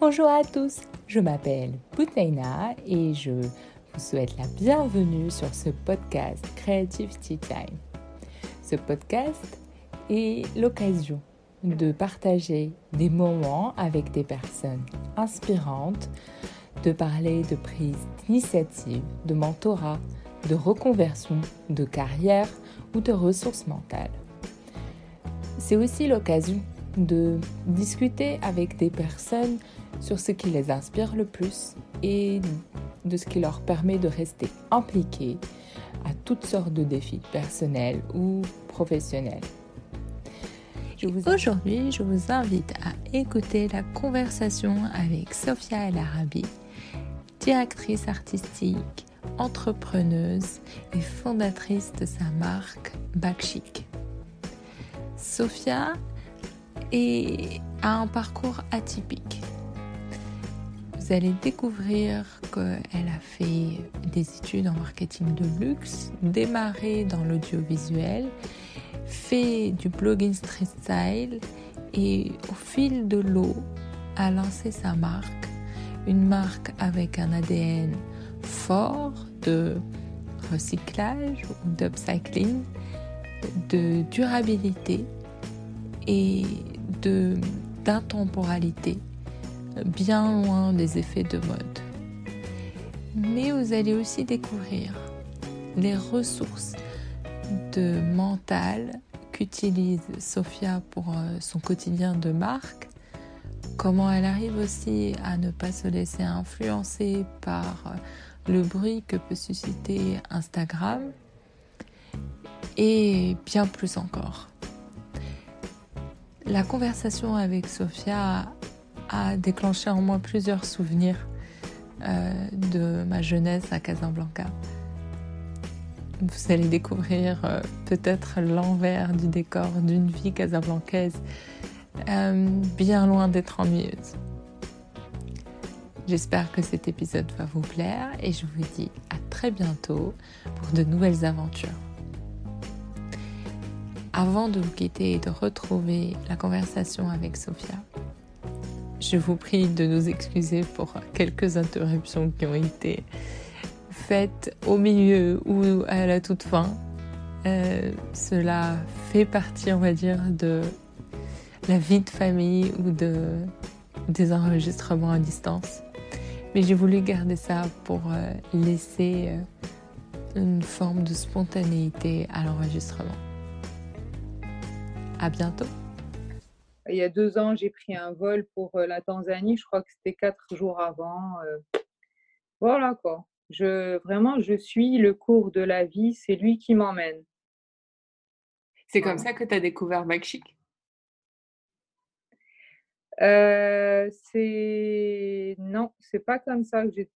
Bonjour à tous, je m'appelle Boutaina et je vous souhaite la bienvenue sur ce podcast Creative Tea Time. Ce podcast est l'occasion de partager des moments avec des personnes inspirantes, de parler de prise d'initiative, de mentorat, de reconversion, de carrière ou de ressources mentales. C'est aussi l'occasion de discuter avec des personnes sur ce qui les inspire le plus et de ce qui leur permet de rester impliqués à toutes sortes de défis personnels ou professionnels. Aujourd'hui, je vous invite à écouter la conversation avec Sophia El Arabi, directrice artistique, entrepreneuse et fondatrice de sa marque Backchic. Sophia a un parcours atypique. Vous allez découvrir qu'elle a fait des études en marketing de luxe, démarré dans l'audiovisuel, fait du blogging street style et au fil de l'eau a lancé sa marque, une marque avec un ADN fort de recyclage ou d'upcycling, de durabilité et d'intemporalité, bien loin des effets de mode. Mais vous allez aussi découvrir les ressources de mental qu'utilise Sophia pour euh, son quotidien de marque, comment elle arrive aussi à ne pas se laisser influencer par euh, le bruit que peut susciter Instagram et bien plus encore. La conversation avec Sophia a déclenché en moi plusieurs souvenirs euh, de ma jeunesse à Casablanca. Vous allez découvrir euh, peut-être l'envers du décor d'une vie casablancaise euh, bien loin d'être ennuyeuse. J'espère que cet épisode va vous plaire et je vous dis à très bientôt pour de nouvelles aventures. Avant de vous quitter et de retrouver la conversation avec Sophia, je vous prie de nous excuser pour quelques interruptions qui ont été faites au milieu ou à la toute fin. Euh, cela fait partie, on va dire, de la vie de famille ou de, des enregistrements à distance. Mais j'ai voulu garder ça pour euh, laisser euh, une forme de spontanéité à l'enregistrement. À bientôt. Il y a deux ans, j'ai pris un vol pour euh, la Tanzanie. Je crois que c'était quatre jours avant. Euh. Voilà quoi. Je, vraiment, je suis le cours de la vie. C'est lui qui m'emmène. C'est comme ça que tu as découvert Backchic euh, c'est non, c'est pas comme ça que j'ai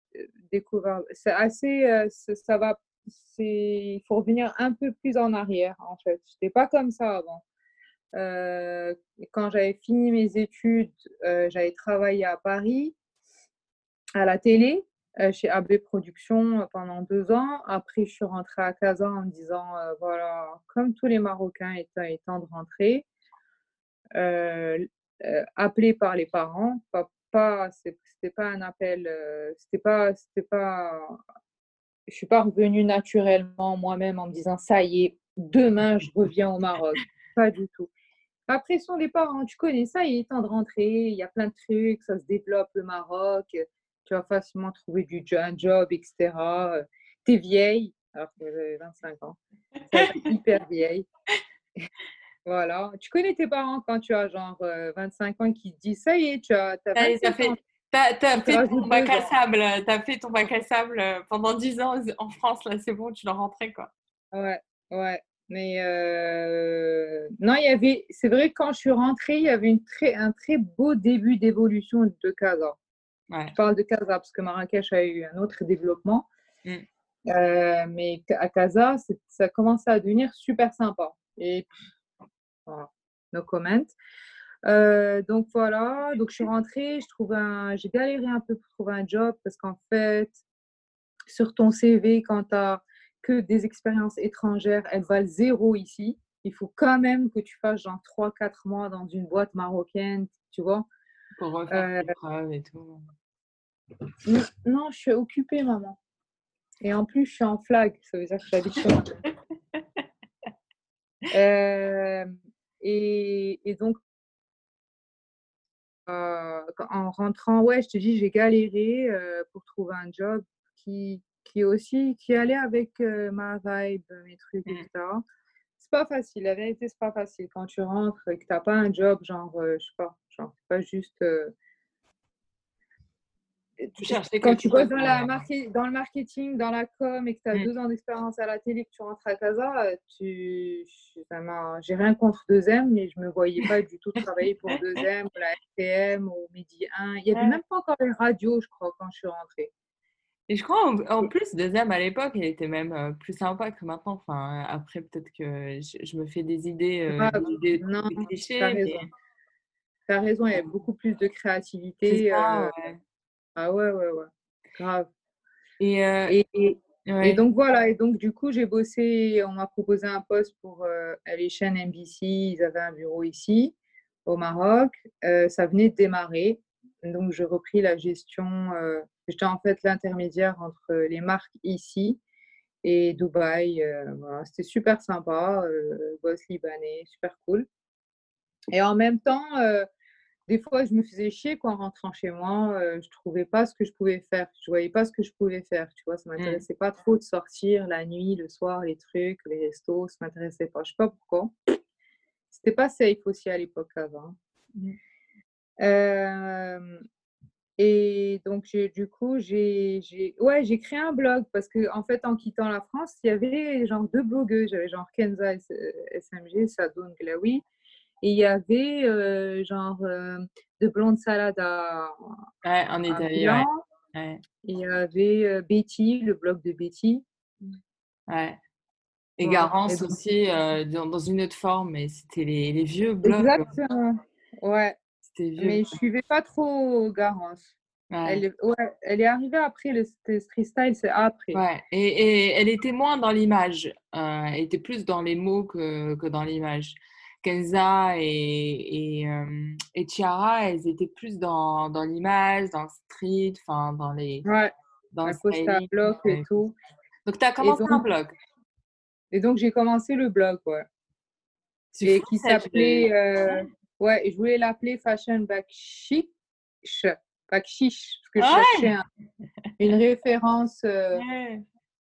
découvert. C'est assez, ça va. il faut revenir un peu plus en arrière en fait. J'étais pas comme ça avant. Euh, quand j'avais fini mes études, euh, j'avais travaillé à Paris, à la télé, euh, chez AB Productions pendant deux ans. Après, je suis rentrée à Casa en me disant, voilà, comme tous les Marocains étant, étant de rentrer, appelé par les parents, pas, pas c'était pas un appel, c'était pas, c'était pas, je suis pas revenue naturellement moi-même en me disant, ça y est, demain je reviens au Maroc. Pas du tout. Après, sont des parents, tu connais ça, il est temps de rentrer, il y a plein de trucs, ça se développe le Maroc, tu vas facilement trouver du un job, etc. Tu es vieille, alors que j'avais 25 ans, hyper vieille. voilà. Tu connais tes parents quand tu as genre 25 ans qui te disent ça y est, tu as, as, fait, as, fait ton bac à sable, as fait ton bac à sable pendant 10 ans en France, là c'est bon, tu dois rentrer quoi. Ouais, ouais. Mais euh, non, il y avait, c'est vrai que quand je suis rentrée, il y avait une très, un très beau début d'évolution de Casa. Je parle de Casa parce que Marrakech a eu un autre développement. Mm. Euh, mais à Casa, ça commençait à devenir super sympa. Et voilà, no comment. Euh, donc voilà, donc je suis rentrée, je trouve un, j'ai galéré un peu pour trouver un job parce qu'en fait, sur ton CV, quand tu as que des expériences étrangères, elles valent zéro ici. Il faut quand même que tu fasses genre 3-4 mois dans une boîte marocaine, tu vois. Pour refaire tes preuves et tout. Non, je suis occupée, maman. Et en plus, je suis en flag, ça veut dire que j'habite chez moi. Euh, et, et, donc, euh, en rentrant, ouais, je te dis, j'ai galéré euh, pour trouver un job qui, qui aussi, qui allait avec ma vibe, mes trucs, etc. Mmh. C'est pas facile, la vérité, c'est pas facile. Quand tu rentres et que t'as pas un job, genre, je sais pas, genre, pas juste quand tu bosses dans, la dans le marketing, dans la com et que tu as mmh. deux ans d'expérience à la télé, que tu rentres à Casa, tu... j'ai rien contre 2M, mais je ne me voyais pas du tout travailler pour 2M, ou la RTM, ou Midi 1. Il n'y avait même pas encore les radios, je crois, quand je suis rentrée. Et je crois en, plus, 2M à l'époque, elle était même euh, plus sympa que maintenant. Enfin, après, peut-être que je, me fais des idées, euh, ah, des, non, Tu as, raison, il y a beaucoup plus de créativité. Euh, ah ouais, ouais, ouais. Grave. Et, euh, et, et, donc voilà, et donc du coup, j'ai bossé, on m'a proposé un poste pour euh, les chaînes NBC, ils avaient un bureau ici, au Maroc. Euh, ça venait de démarrer. Donc j'ai repris la gestion, j'étais en fait l'intermédiaire entre les marques ici et Dubaï. voilà, C'était super sympa, boss libanais, super cool. Et en même temps, des fois, je me faisais chier en rentrant chez moi. Je je trouvais pas ce que je pouvais faire. Je voyais pas ce que je pouvais faire. Tu vois, ça mmh. m'intéressait pas trop de sortir la nuit, le soir, les trucs, les restos. Ça m'intéressait pas. Je sais pas pourquoi. C'était pas safe aussi à l'époque avant. Mmh. Et donc, du coup, j'ai ouais, créé un blog parce que, en fait, en quittant la France, il y avait genre deux blogueuses. J'avais genre Kenza SMG, Sadoun Glaoui et il y avait euh, genre euh, de blonde salade à, ouais, en Italie. Ouais. Il y avait euh, Betty, le blog de Betty. Ouais. Et Garance aussi, dans, une autre forme, mais c'était les, les, vieux blogs. Exactement. Ouais. Vieux, mais je suivais pas trop Garance. Elle, ouais, elle est arrivée après, le street style, c'est après. Ouais, et, et, elle était moins dans l'image. elle était plus dans les mots que, que dans l'image. Kenza et, et, euh, et, Chiara, elles étaient plus dans, dans l'image, dans le street, enfin dans les. Ouais, dans le blog et tout. Donc, tu as commencé un blog. Et donc, j'ai commencé le blog, ouais. Et qui s'appelait. Ouais, je voulais l'appeler Fashion Backshish. Backshish, parce que je cherchais une référence. Euh,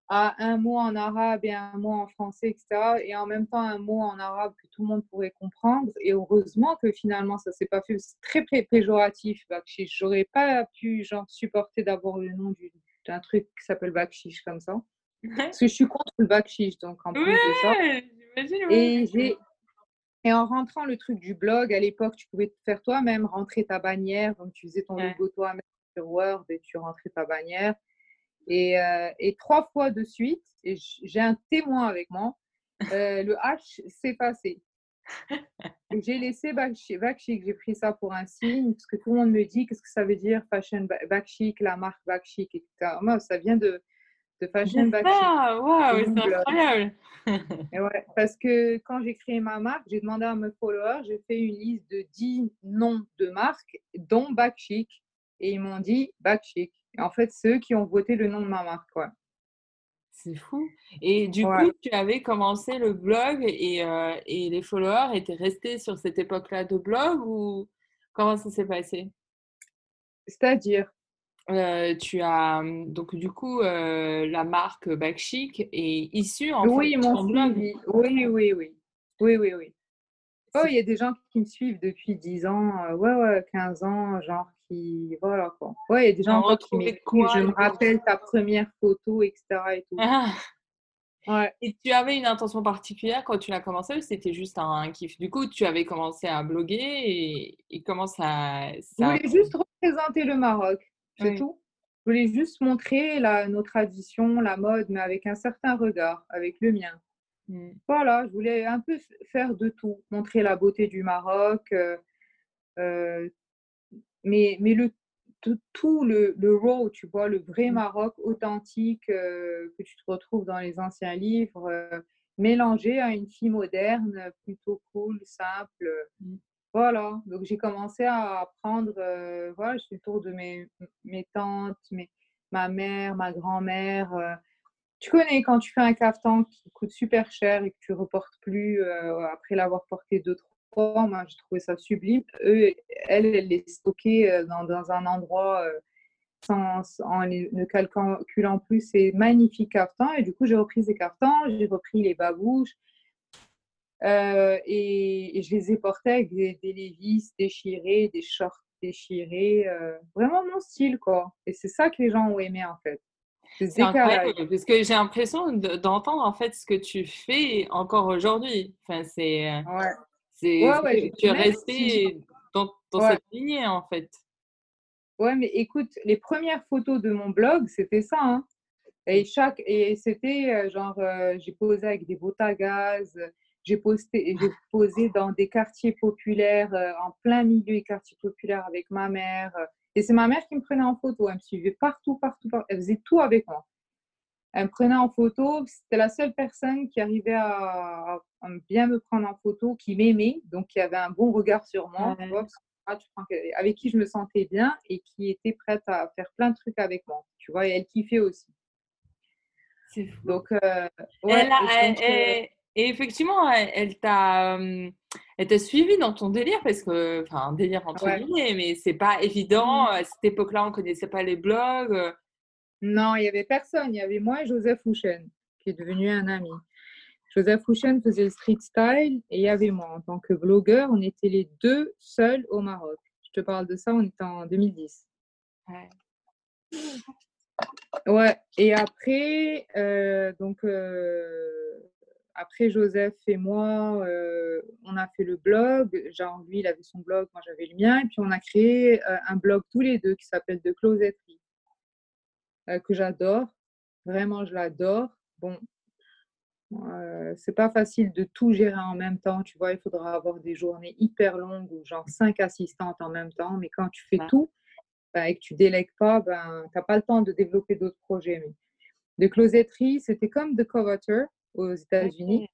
à un mot en arabe et un mot en français, etc. Et en même temps, un mot en arabe que tout le monde pourrait comprendre. Et heureusement que finalement, ça s'est pas fait. C'est très péjoratif, Bakshish. J'aurais pas pu genre, supporter d'avoir le nom d'un truc qui s'appelle Bakshish comme ça. Parce que je suis contre le Bakshish, donc en plus de ça. Et, j'ai, et en rentrant le truc du blog, à l'époque, tu pouvais faire toi-même rentrer ta bannière. Donc, tu faisais ton logo toi-même sur Word et tu rentrais ta bannière. Euh, et, trois fois de suite, et j'ai un témoin avec moi, euh, le H s'est passé. j'ai laissé back chic, j'ai pris ça pour un signe, parce que tout le monde me dit qu'est-ce que ça veut dire fashion back chic, la marque back chic, etc. Moi, ça vient de, de fashion back. Ah, waouh, c'est incroyable! ouais, parce que quand j'ai créé ma marque, j'ai demandé à mes followers, j'ai fait une liste de 10 noms de marques, dont back chic, et ils m'ont dit back chic en fait, ceux qui ont voté le nom de ma marque. quoi. C'est fou. Et du coup, tu avais commencé le blog et, euh, et, les followers étaient restés sur cette époque-là de blog ou comment ça s'est passé? C'est-à-dire? Euh, tu as mmh, donc du coup euh, la marque Backchic est issue en oui, mon blog. Oui, oui, oui. Oui, oui, oui. Oh, il y a des gens qui me suivent depuis 10 ans, ouais, ouais, 15 ans, genre voilà quoi. Ouais, il y a des gens qui Je me rappelle ta première photo, etc. Et, tout. Ah. Ouais. et tu avais une intention particulière quand tu l'as commencé ou c'était juste un kiff? Du coup, tu avais commencé à bloguer et, et comment ça, Je voulais juste représenter le Maroc, c'est tout. Je voulais juste montrer la, nos traditions, la mode, mais avec un certain regard, avec le mien. Mmh. Voilà, je voulais un peu faire de tout, montrer la beauté du Maroc, euh, euh, mais, mais le, tout, le, le raw, tu vois, le vrai mmh. Maroc authentique euh, que tu te retrouves dans les anciens livres, mélangé à une fille moderne, plutôt cool, simple. Mmh. Voilà, donc j'ai commencé à apprendre, euh, voilà, je fais le tour de mes, mes tantes, mes, ma mère, ma grand-mère. euh. Tu connais quand tu fais un caftan qui coûte super cher et que tu reportes plus euh, après l'avoir porté deux, trois moi j'ai trouvé ça sublime. Eux, elle, elle les stockait dans, dans un endroit sans, en les- ne calculant plus ces magnifiques caftans. Et du coup, j'ai repris ces caftans, j'ai repris les babouches. Euh, et, et je les ai portés avec des, des Levi's déchirés, des shorts déchirés. euh, vraiment mon style, quoi. Et c'est ça que les gens ont aimé, en fait. C'est incroyable parce que j'ai l'impression de- d'entendre en fait ce que tu fais encore aujourd'hui. Enfin, c'est, euh, Ouais. c'est, Ouais, tu es resté dans, cette lignée en fait. Ouais, mais écoute, les premières photos de mon blog, c'était ça. hein. Et chaque et c'était genre, euh, j'ai posé avec des bottes à gaz, j'ai posté, j'ai posé dans des quartiers populaires, euh, en plein milieu des quartiers populaires avec ma mère. euh, Et c'est ma mère qui me prenait en photo. Elle me suivait partout, partout, partout. Elle faisait tout avec moi. Elle me prenait en photo. C'était la seule personne qui arrivait à, bien me prendre en photo, qui m'aimait, donc qui avait un bon regard sur moi. tu vois, parce que avec qui je me sentais bien et qui était prête à faire plein de trucs avec moi. Tu vois, et elle kiffait aussi. C'est fou. Donc, euh, Et ouais, elle a- et elle- donc, elle- et effectivement, elle, elle t'a, elle t'a suivi dans ton délire parce que, enfin, un délire entre Ouais. guillemets, mais c'est pas évident. Mhm. À cette époque-là, on connaissait pas les blogs. euh, Non, il n'y avait personne. Il y avait moi et Joseph Houchen, qui est devenu un ami. Joseph Houchen faisait le street style et il y avait moi. En tant que blogueur, on était les deux seuls au Maroc. Je te parle de ça, on était en 2010. Ouais. Ouais, et après, euh, donc, euh, après Joseph et moi, euh, on a fait le blog. Genre, lui, il avait son blog, moi, j'avais le mien. Et puis, on a créé euh, un blog tous les deux qui s'appelle The Closetterie, euh, que j'adore. Vraiment, je l'adore. Bon, c'est pas facile de tout gérer en même temps. Tu vois, il faudra avoir des journées hyper longues ou genre cinq assistantes en même temps. Mais quand tu fais tout, ben, et que tu délègues pas, ben, tu n'as pas le temps de développer d'autres projets. Mais de closetterie, c'était comme The Coveter aux États-Unis.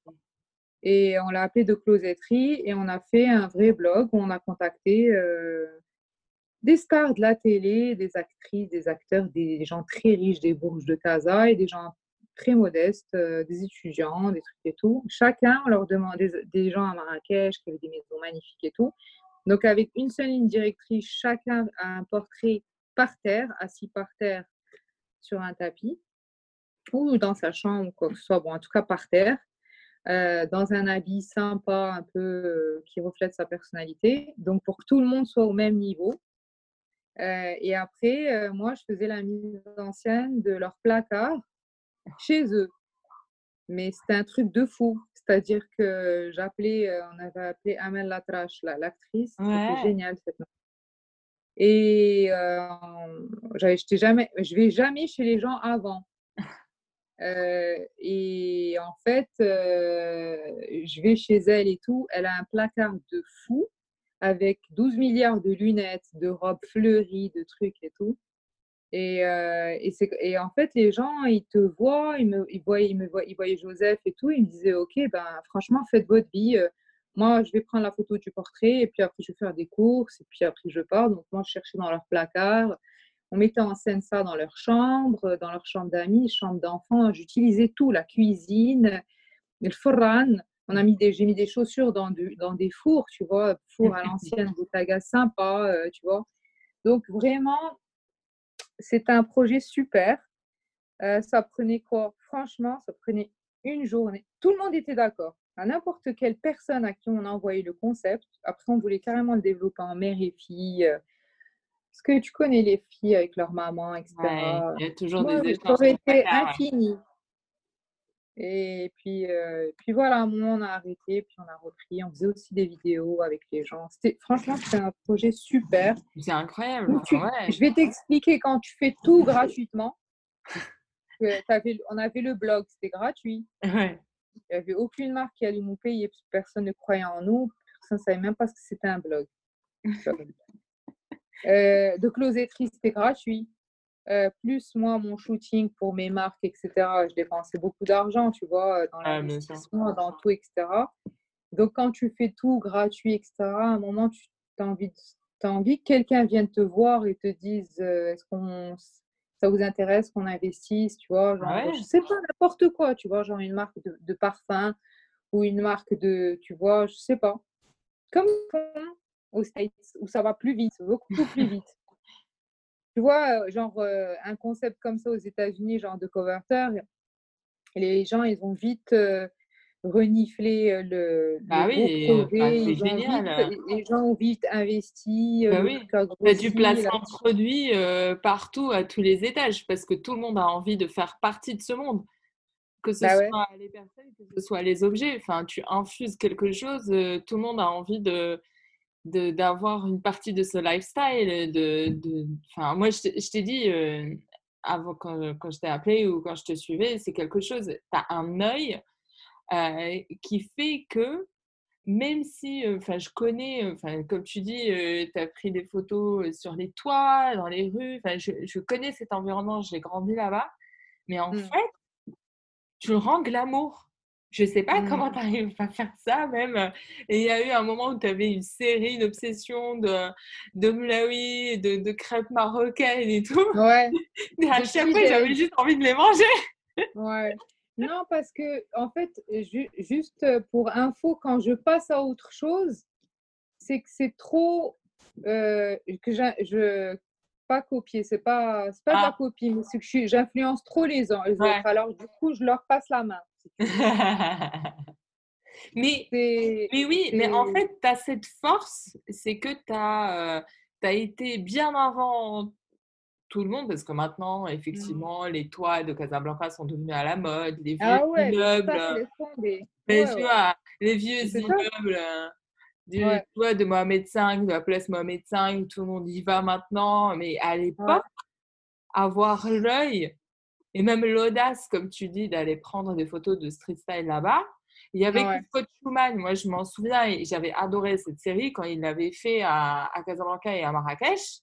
Et on l'a appelé de closetterie et on a fait un vrai blog où on a contacté euh, des stars de la télé, des actrices, des acteurs, des gens très riches des bourges de Casa et des gens très modestes, euh, des étudiants, des trucs et tout. Chacun, on leur demandait des, des gens à Marrakech qui avaient des maisons magnifiques et tout. Donc, avec une seule ligne directrice, chacun a un portrait par terre, assis par terre sur un tapis ou dans sa chambre, quoi que ce soit, bon, en tout cas par terre, euh, dans un habit sympa, un peu euh, qui reflète sa personnalité. Donc, pour que tout le monde soit au même niveau. Euh, et après, moi, je faisais la mise en scène de leur placard chez eux. Mais c'était un truc de fou. C'est-à-dire que j'appelais, on avait appelé Amel Latrache, la- l'actrice. Ouais. C'était génial cette meuf. Et euh, j'étais jamais, je vais jamais chez les gens avant. Euh, et en fait, euh, je vais chez elle et tout. Elle a un placard de fou avec 12 milliards de lunettes, de robes fleuries, de trucs et tout. Et, euh, et, et en fait, les gens, ils te voient, ils, me, ils, voient, ils, me voient, ils voyaient Joseph et tout. Ils me disaient, OK, ben, franchement, faites votre vie. Euh, Moi, je vais prendre la photo du portrait et puis après, je vais faire des courses et puis après, je pars. Donc, moi, je cherchais dans leur placard. On mettait en scène ça dans leur chambre, dans leur chambre d'amis, chambre d'enfants. J'utilisais tout, la cuisine, le foran. On a mis des, j'ai mis des chaussures dans, du- dans des fours, tu vois, four à l'ancienne, boutaga sympa, euh, tu vois. Donc vraiment, c'est un projet super. Euh, ça prenait quoi? Franchement, ça prenait une journée. Tout le monde était d'accord. À n'importe quelle personne à qui on a envoyé le concept. Après, on voulait carrément le développer en mère et fille. euh, Parce que tu connais les filles avec leur maman, etc. Ouais, il y a toujours Moi, des échanges. été infini. Et puis, euh, puis voilà, à un moment, on a arrêté, puis on a repris. On faisait aussi des vidéos avec les gens. C'était, franchement, c'était un projet super. C'est incroyable. Où tu- ouais. Je vais t'expliquer quand tu fais tout gratuitement. t'avais- on avait le blog, c'était gratuit. Ouais. Il n'y avait aucune marque qui allait nous payer, personne ne croyait en nous. Personne ne savait même pas ce que c'était un blog. Euh, de closetterie, c'était gratuit. Euh, plus moi, mon shooting pour mes marques, etc. Je dépensais beaucoup d'argent, tu vois, dans Ah, l'investissement, dans tout, etc. Donc, quand tu fais tout gratuit, etc., à un moment, tu as envie, as envie que quelqu'un vienne te voir et te dise euh, est-ce qu'on ça vous intéresse qu'on investisse, tu vois, genre, Ouais. je sais pas, n'importe quoi, tu vois, genre une marque de, de parfum ou une marque de, tu vois, je sais pas. Comme aux States, où ça va plus vite, beaucoup plus vite. Tu vois, euh, genre euh, un concept comme ça aux États-Unis, genre de converteur, les gens, ils ont vite euh, reniflé euh, le, Bah le oui, projet, bah, ils génial. vite- les gens ont vite investi, Bah oui. grossi, du la placement de produits euh, partout, à tous les étages, parce que tout le monde a envie de faire partie de ce monde. Que ce Bah ouais. soit les personnes, que ce soit les objets. Enfin, tu infuses quelque chose, tout le monde a envie de- d'avoir une partie de ce lifestyle. De, de... Moi, je t'ai je t'ai dit euh, avant quand, quand je t'ai appelé ou quand je te suivais, c'est quelque chose. Tu as un œil euh, qui fait que même si, euh, je connais, euh, enfin, comme tu dis, tu as pris des photos euh, sur les toits, dans les rues, je, je connais cet environnement, j'ai grandi là-bas, mais en Mm. fait, tu le rends glamour. Je sais pas Mm. comment tu arrives à faire ça, même. Et il y a eu un moment où tu avais une série, une obsession de, de moulaoui, de, de crêpes marocaines et tout. Ouais. Et à chaque fois, j'avais juste envie de les manger. Ouais. Non, parce que, en fait, ju- juste pour info, quand je passe à autre chose, c'est que c'est trop. euh, que je. Pas copier, c'est pas, pas de la Ah. copie, mais c'est que j'influence trop les, les Ouais. autres. Alors, du coup, je leur passe la main. Mais. Mais oui, mais en fait, tu as cette force, c'est que tu as, été bien avant tout le monde, parce que maintenant, effectivement, les toits de Casablanca sont devenus à la mode, les vieux Ah ouais, immeubles, ça, Ouais, ouais. les vieux C'est ça. immeubles euh, du, vois, de Mohamed V, de la place Mohamed V, tout le monde y va maintenant, mais à l'époque, avoir l'œil et même l'audace, comme tu dis, d'aller prendre des photos de street style là-bas. Il y avait Ouais. Scott Schumann, moi je m'en souviens, et j'avais adoré cette série quand il l'avait fait à, à Casablanca et à Marrakech.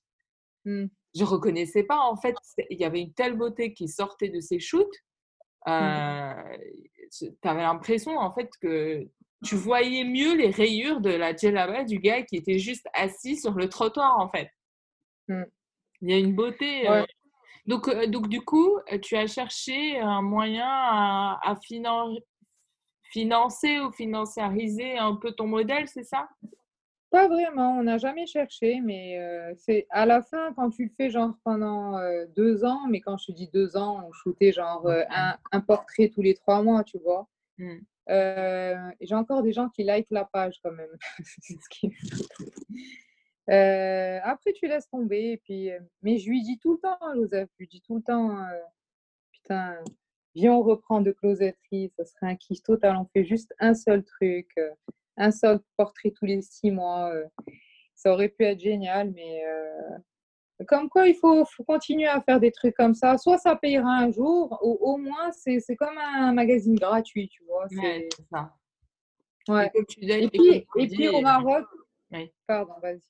Mm. Je reconnaissais pas, en fait, il y avait une telle beauté qui sortait de ses shoots. Euh, tu avais l'impression, en fait, que tu voyais mieux les rayures de la djellaba du gars qui était juste assis sur le trottoir, en fait. Mm. Il y a une beauté. Ouais. euh, donc, du coup, euh, tu as cherché un moyen à, à finan- financer ou financiariser un peu ton modèle, c'est ça? Pas vraiment, on n'a jamais cherché, mais euh, c'est à la fin, quand tu le fais genre pendant euh, deux ans, mais quand je te dis deux ans, on shootait genre euh, un, un portrait tous les trois mois, tu vois. Mm. Euh, et J'ai encore des gens qui likent la page quand même. Euh, après, tu laisses tomber. Et puis, euh, mais je lui dis tout le temps, hein, Joseph, je lui dis tout le temps, euh, putain, viens, on reprend de closeterie, ça serait un kiff total. On fait juste un seul truc, un seul portrait tous les six mois. ça aurait pu être génial, mais comme quoi, il faut, faut continuer à faire des trucs comme ça. Soit ça payera un jour, ou au moins, c'est c'est comme un magazine gratuit, tu vois. Ouais, c'est- ça. Ouais. Et puis, et au Maroc, oui. pardon, vas-y.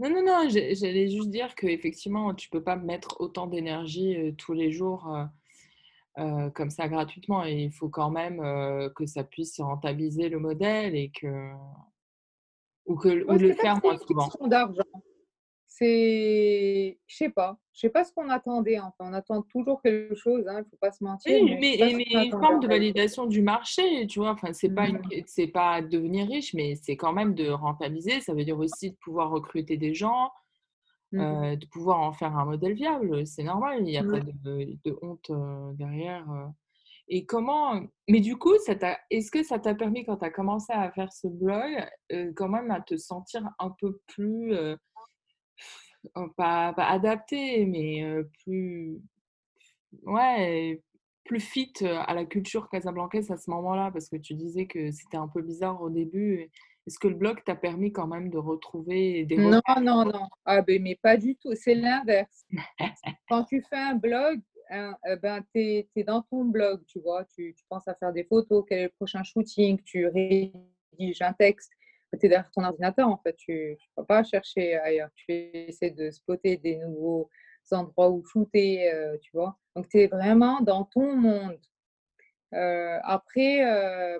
Non, non, non, j'allais juste dire qu'effectivement, tu peux pas mettre autant d'énergie euh, tous les jours euh, euh, comme ça gratuitement. Et il faut quand même euh, que ça puisse rentabiliser le modèle et que. Ou, que, ou le faire moins une souvent. question d'argent. C'est, je sais pas, je sais pas ce qu'on attendait. Enfin, on attend toujours quelque chose, hein, il faut pas se mentir. Oui, mais une forme de validation du marché, tu vois. Enfin, c'est pas une, Mhm. c'est pas devenir riche, mais c'est quand même de rentabiliser. Ça veut dire aussi de pouvoir recruter des gens, Mhm. euh, de pouvoir en faire un modèle viable. C'est normal, il n'y a pas de, de honte euh, derrière. euh. Et comment Mais du coup, ça t'a, est-ce que ça t'a permis quand tu as commencé à faire ce blog, euh, quand même à te sentir un peu plus euh, pas, pas adapté, mais plus ouais, plus fit à la culture casablancaise à ce moment-là, parce que tu disais que c'était un peu bizarre au début. Est-ce que le blog t'a permis quand même de retrouver des Non, non, non. Ah, ben, mais pas du tout. C'est l'inverse. Quand tu fais un blog, hein, euh, ben, tu es, dans ton blog, tu vois. Tu, tu penses à faire des photos, quel est le prochain shooting, tu rédiges un texte. Tu es derrière ton ordinateur, en fait. Tu ne vas pas chercher ailleurs. Tu essaies de spotter des nouveaux endroits où shooter, euh, tu vois. Donc, tu es vraiment dans ton monde. Euh, après, euh,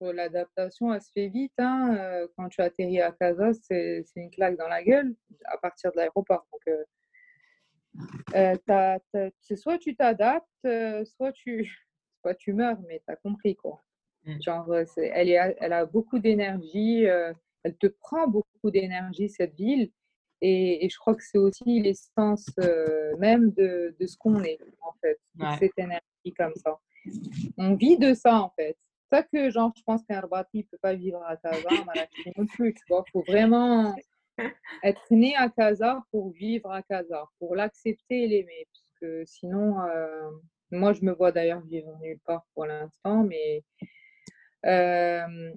l'adaptation, elle se fait vite. Hein. Quand tu atterris à Casa, c'est une claque dans la gueule à partir de l'aéroport. Donc, soit tu t'adaptes, soit tu, soit tu meurs, mais tu as compris quoi. Mmh. Genre, elle, est, elle a beaucoup d'énergie, elle te prend beaucoup d'énergie, cette ville. Et, je crois que c'est aussi l'essence même de, de ce qu'on est, en fait, cette énergie comme ça. On vit de ça, en fait ça que, genre, je pense qu'un ne peut pas vivre à Casa, non plus, tu vois. Il faut vraiment être né à Casa pour vivre à Casa, pour l'accepter et l'aimer. Parce que sinon, euh, moi, je me vois d'ailleurs vivre nulle part pour l'instant, mais euh,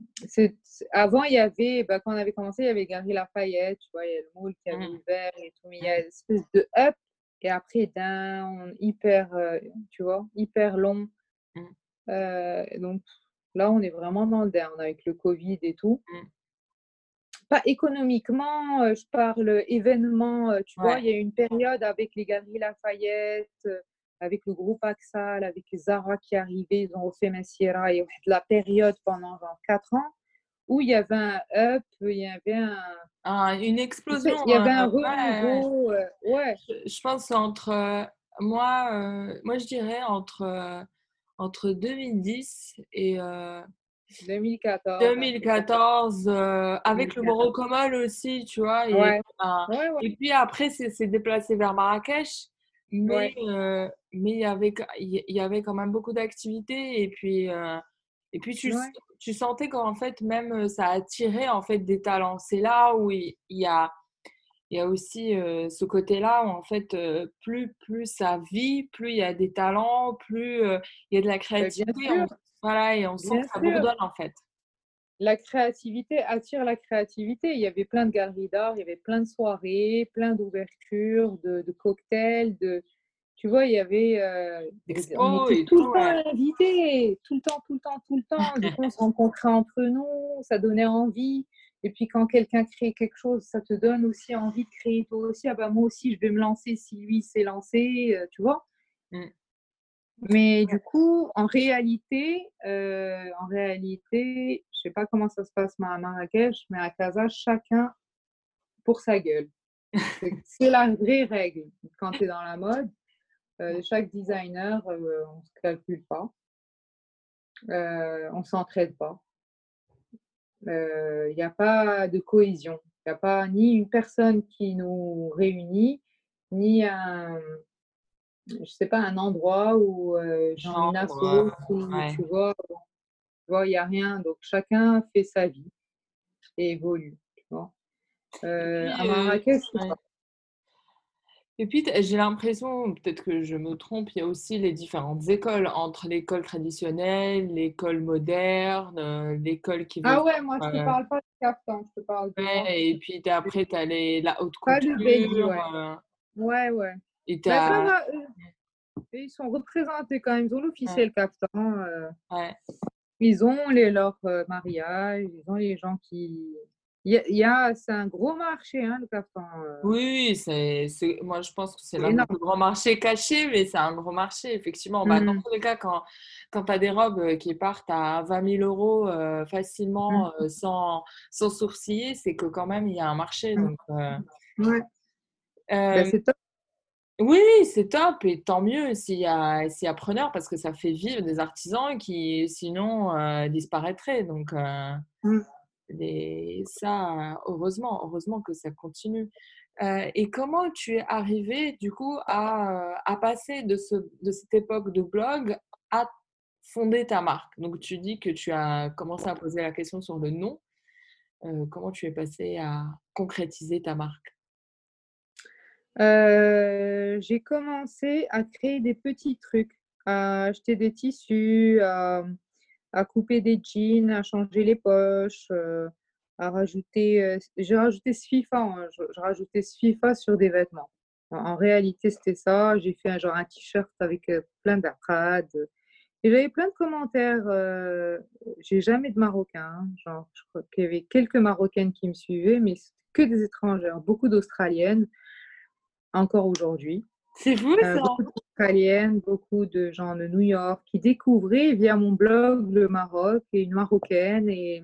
avant, il y avait, bah, quand on avait commencé, il y avait Gary Lafayette, tu vois, il y a le moule qui avait mmh. ouvert et tout, mais il y a une espèce de up et après down, hyper, euh, tu vois, hyper long. Mmh. donc, Là, on est vraiment dans le down avec le Covid et tout. Mmh. Pas économiquement, euh, je parle événement. Euh, tu vois, il y a eu une période avec les Galeries Lafayette, euh, avec le groupe Axal, avec Zara qui arrivait, ils ont refait Messiera et la période pendant 24 ans où il y avait un up, il y avait un. Ah, une explosion. Il y avait un renouveau. Ouais. Je, pense entre. moi, moi, je dirais entre entre 2010 et 2014. 2014, avec le Morocomol aussi, tu vois. Et, et puis après, c'est déplacé vers Marrakech. Mais mais il y avait il y avait quand même beaucoup d'activités et puis et puis tu, tu sentais qu'en fait même ça attirait en fait des talents c'est là où il y a il y a aussi ce côté-là où en fait, plus, plus ça vit, plus il y a des talents, plus il y a de la bah, créativité. voilà, et on sent que ça bourdonne en fait. La créativité attire la créativité. Il y avait plein de galeries d'art, il y avait plein de soirées, plein d'ouvertures, de, cocktails, de, tu vois, il y avait on était tout, le temps invités, tout le temps, tout le temps, tout le temps. du coup, on se rencontrait entre nous, ça donnait envie. Et puis quand quelqu'un crée quelque chose, ça te donne aussi envie de créer toi aussi. Ah bah moi aussi, je vais me lancer si lui s'est lancé, euh, tu vois. Mmh. Mais du coup, en réalité, euh, en réalité, je sais pas comment ça se passe à Marrakech, mais à Casa, chacun pour sa gueule. C'est la vraie règle. Quand tu es dans la mode, euh, chaque designer, on ne se calcule pas. on ne s'entraide pas il euh, n'y a pas de cohésion. Il n'y a pas ni une personne qui nous réunit, ni un, je sais pas, un endroit où euh, une asso, tu vois, il n'y a rien. Donc chacun fait sa vie et évolue. Tu vois. Euh, à Marrakech, et puis, j'ai l'impression, peut-être que je me trompe, il y a aussi les différentes écoles, entre l'école traditionnelle, l'école moderne, euh, l'école qui Ah ouais, moi, je ne te parle pas de caftan, je te parle de... Ouais, et puis après, tu as les, la haute couture. ouais. ouais. ouais, Et as... ils sont représentés quand même, ils ont l'officiel ouais. Euh, ouais. Ils ont les, leurs euh, mariages, ils ont les gens qui il y a, c'est un gros marché, hein, le carton. Euh. Oui, c'est, moi je pense que c'est l'un des grands marchés cachés, mais c'est un gros marché, effectivement. Bah, dans mmh. tous les cas, quand, quand tu as des robes euh, qui partent à 20 000 euros euh, facilement, mmh. sans, sans sourciller, c'est que quand même il y a un marché. Mmh. Donc, ouais. Bah, c'est top. Oui, c'est top et tant mieux s'il y, a, s'il y a preneur parce que ça fait vivre des artisans qui sinon disparaîtraient. Donc, ça, heureusement, heureusement que ça continue. Euh, et comment tu es arrivé du coup à, passer de cette époque de blog à fonder ta marque? Donc tu dis que tu as commencé à poser la question sur le nom. Euh, comment tu es passé à concrétiser ta marque? Euh, J'ai commencé à créer des petits trucs, à acheter des tissus, à à couper des jeans, à changer les poches, euh, à rajouter. Euh, j'ai rajouté ce FIFA, hein, je, rajoutais ce FIFA sur des vêtements. En, réalité, c'était ça. J'ai fait un genre un t-shirt avec euh, plein d'arcades. Et j'avais plein de commentaires. j'ai jamais de Marocains. Hein, genre, je crois qu'il y avait quelques Marocaines qui me suivaient, mais que des étrangères, beaucoup d'Australiennes, encore aujourd'hui. C'est vous ça australiennes, beaucoup de gens de New York qui découvraient via mon blog le Maroc et une Marocaine et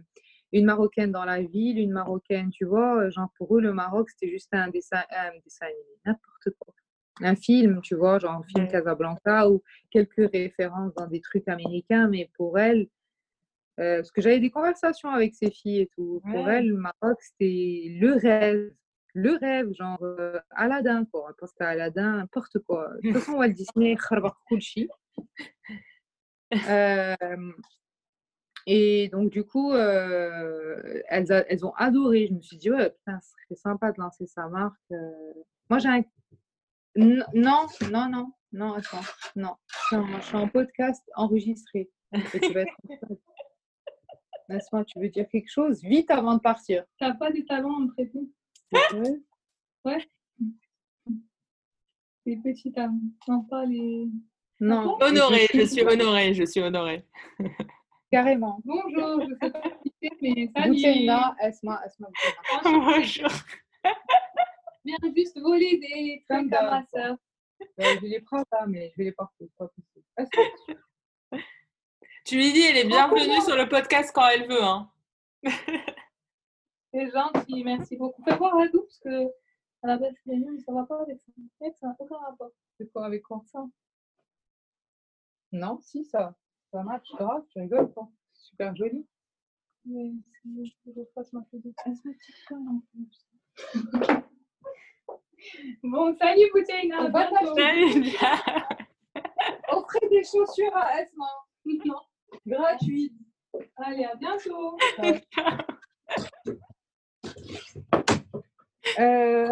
une Marocaine dans la ville, une Marocaine, tu vois, genre pour eux le Maroc c'était juste un dessin, un dessin n'importe quoi. Un film, tu vois, genre un film Casablanca ou quelques références dans des trucs américains, mais pour elles, euh, parce que j'avais des conversations avec ces filles et tout, pour elles, le Maroc c'était le rêve le rêve, genre euh, Aladdin, quoi. Parce qu'Aladdin, n'importe quoi. De toute façon, Walt Disney. Euh, et donc, du coup, euh, elles, elles, ont adoré. Je me suis dit, ouais, putain, ce serait sympa de lancer sa marque. Euh. Moi, j'ai un. non, non, non, non, attends, non. Je suis en, podcast enregistré. tu vas tu veux dire quelque chose? Vite avant de partir. T'as pas des talents en prêter? Ouais. ouais. Les petits. Non, pas les. Non. Honorée, je suis honorée, je suis honorée. Carrément. Bonjour, je sais pas qui mais salut. Non, Esma, Esma. Bonjour. Viens juste voler des trucs à ma soeur. je les prends pas, mais je vais les porter. Pas possible. Tu lui dis, elle est bienvenue sur le podcast quand elle veut. Hein. C'est gentil, merci beaucoup. Fais voir à parce que à la base, ça va pas avec ça. ça n'a aucun rapport. C'est quoi avec quoi ça? Non, si, ça, ça match grave, tu rigoles pas. Super joli. Mais si je fasse ma petite Bon, salut bouteille, On va Salut Offrez des chaussures à Esma. Gratuites. Allez, à bientôt. Euh,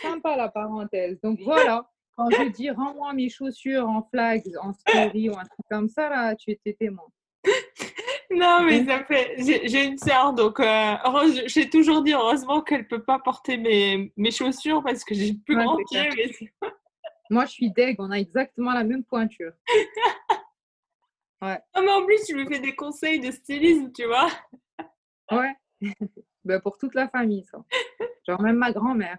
sympa la parenthèse. Donc voilà, quand je dis rends-moi mes chaussures en flags, en story ou un truc comme ça, là, tu étais témoin. Non, mais ça fait. J'ai une sœur, donc euh, j'ai toujours dit heureusement qu'elle peut pas porter mes, mes chaussures parce que j'ai plus grand pied. Moi, je suis deg, on a exactement la même pointure. Ouais. Non, mais en plus, tu me fais des conseils de stylisme, tu vois. Ouais. Ben, pour toute la famille, ça. Genre même ma grand-mère.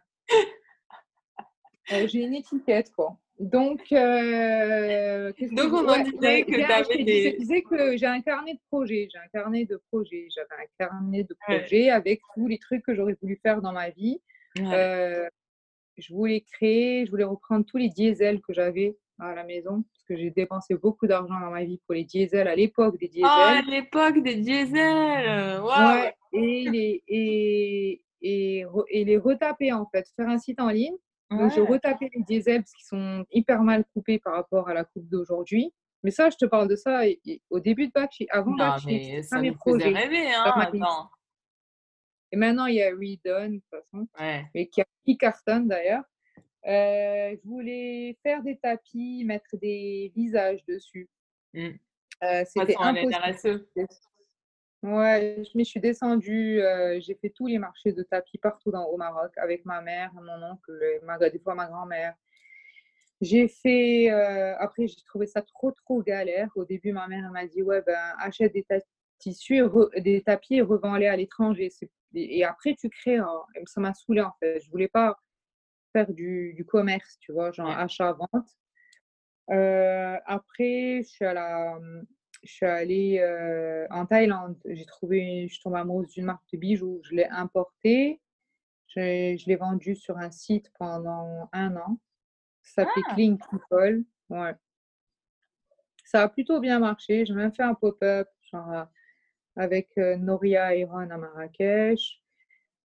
Euh, j'ai une étiquette, quoi. Donc, euh, Donc on en disait que tu des... Je disais que j'ai un carnet de projets. J'ai un carnet de projets. J'avais un carnet de projets avec tous les trucs que j'aurais voulu faire dans ma vie. Euh, je voulais créer, je voulais reprendre tous les diesels que j'avais à la maison parce que j'ai dépensé beaucoup d'argent dans ma vie pour les diesels à l'époque des diesels. Ah, à l'époque des diesels ouais, et, les, et, et, et, les retaper en fait, faire un site en ligne. Donc, je retapais les diesels parce qu'ils sont hyper mal coupés par rapport à la coupe d'aujourd'hui. Mais ça, je te parle de ça au début de Bakshi, avant Bakshi. Ça mes projets. Rêver, hein, et maintenant, il y a Redone, de toute façon, mais qui, qui cartonne d'ailleurs. Euh, je voulais faire des tapis, mettre des visages dessus. Mmh. Euh, C'était impossible. Ouais, mais je suis descendue, euh, j'ai fait tous les marchés de tapis partout dans, au Maroc avec ma mère, mon oncle, ma, des fois ma grand-mère. J'ai fait, après j'ai trouvé ça trop trop galère. Au début, ma mère m'a dit ouais ben achète des tissus, des tapis et revends-les à l'étranger. Et après tu crées. Ça m'a saoulée en fait. Je voulais pas faire du, commerce, tu vois, genre achat-vente. Euh, après, je suis, à la, je suis allée euh, en Thaïlande. J'ai trouvé, je tombe amoureuse d'une marque de bijoux. Je l'ai importé. Je, l'ai vendu sur un site pendant un an. Ça s'appelait ah. Clean People. Ouais. Ça a plutôt bien marché. J'ai même fait un pop-up avec euh, Noria et Ron à Marrakech.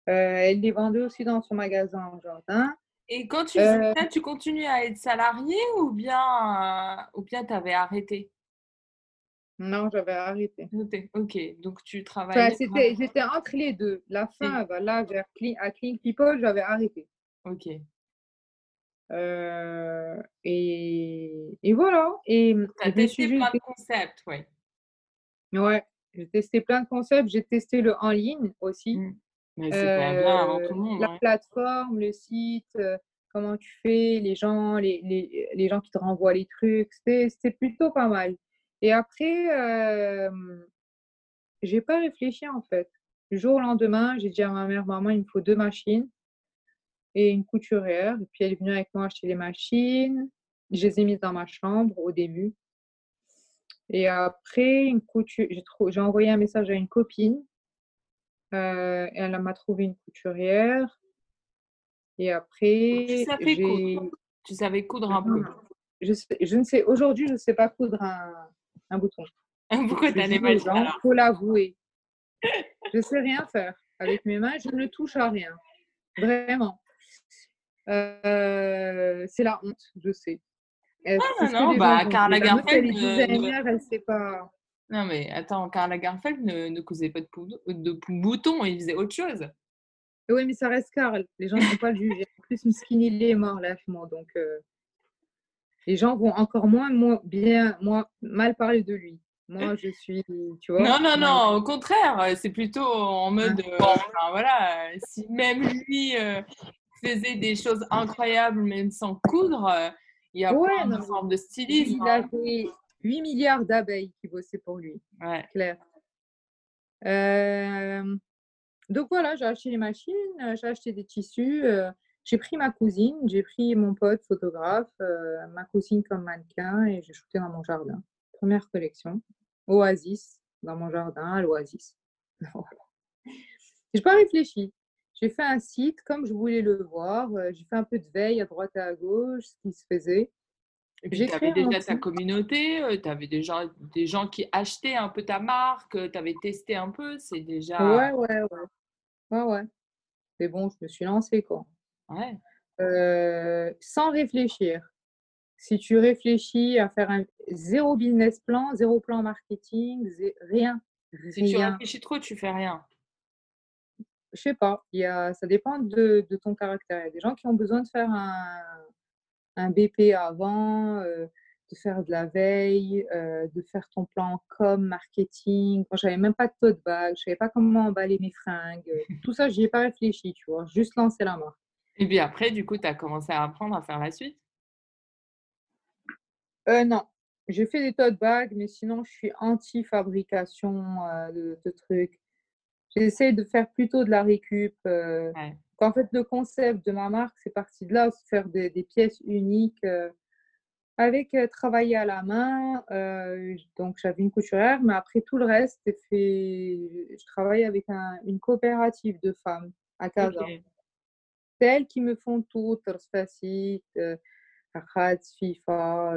elle les vendait aussi dans son magasin en jardin. Et quand tu euh, tu continues à être salarié ou bien euh, ou bien tu avais arrêté? Non, j'avais arrêté. Ok, donc tu travaillais. j'étais entre les deux. La fin, bah, là, vers clean, à Clean People, j'avais arrêté. Ok. Euh, et, et, voilà. Et tu as testé plein de concepts, oui. Ouais, j'ai testé plein de concepts. J'ai testé le en ligne aussi. Mmh. Euh, la plateforme, le site, comment tu fais, les gens, les, les, les, gens qui te renvoient les trucs, c'était plutôt pas mal. Et après, j'ai pas réfléchi en fait. Du jour au lendemain, j'ai dit à ma mère, maman, il me faut deux machines et une couturière. Et puis elle est venue avec moi acheter les machines. Je les ai mises dans ma chambre au début. Et après, une couture, j'ai envoyé un message à une copine. Euh, elle m'a trouvé une couturière. Et après, tu savais, coudre? tu savais coudre un peu? Je, je ne sais, aujourd'hui, je ne sais pas coudre un, un bouton. Pourquoi tu as des Il faut l'avouer. je ne sais rien faire. Avec mes mains, je ne touche à rien. Vraiment. Euh, c'est la honte, je sais. Ah non, bah, Carla Garfeld. Ne... elle sait pas. Non, mais attends, Carla Garfeld ne, ne cousait pas de, de boutons, il faisait autre chose. Oui, mais ça reste Carl. Les gens ne vont pas le juger. En plus, Miskin, il est mort, lâchement. Donc, euh, les gens vont encore moins, bien, moins mal parler de lui. Moi, je suis, tu vois. Non, non, non, au contraire, c'est plutôt en mode, euh, enfin, voilà, si même lui euh, faisait des choses incroyables, même sans coudre, il y a ouais, plein de formes de stylisme. Il hein. avait 8 milliards d'abeilles qui bossaient pour lui. Ouais. Claire. Euh, donc voilà, j'ai acheté les machines, euh, j'ai acheté des tissus. Euh, j'ai pris ma cousine, j'ai pris mon pote photographe, ma cousine comme mannequin et j'ai shooté dans mon jardin. Première collection. Oasis, dans mon jardin, à l'Oasis. j'ai pas réfléchi. J'ai fait un site comme je voulais le voir. Euh, j'ai fait un peu de veille à droite et à gauche, ce qui se faisait. Et puis, tu avais déjà ta communauté, euh, tu avais déjà des gens qui achetaient un peu ta marque, euh, tu avais testé un peu, c'est déjà. Ouais, ouais, ouais. Ouais, ouais. Mais bon, je me suis lancée, quoi. Ouais. sans réfléchir. Si tu réfléchis à faire un zéro business plan, zéro plan marketing, rien. Si tu réfléchis trop, tu fais rien je sais pas, il y a, ça dépend de, de, ton caractère. Il y a des gens qui ont besoin de faire un, un BP avant, de faire de la veille, de faire ton plan com, marketing. Moi, j'avais même pas de tote bag, je savais pas comment emballer mes fringues. Tout ça, j'y ai pas réfléchi, tu vois, juste lancer la marque. Et puis après, du coup, tu as commencé à apprendre à faire la suite? Euh, Non, j'ai fait des tote bags, mais sinon, je suis anti-fabrication de, de, trucs. J'essaie de faire plutôt de la récup. Euh, En fait, le concept de ma marque, c'est parti de là, faire des, des pièces uniques euh, avec euh, travailler à la main. Euh, donc, j'avais une couturière, mais après tout le reste, fait... je travaille avec un, une coopérative de femmes à Casa. C'est elles qui me font tout, Torspacit, Akhat, FIFA,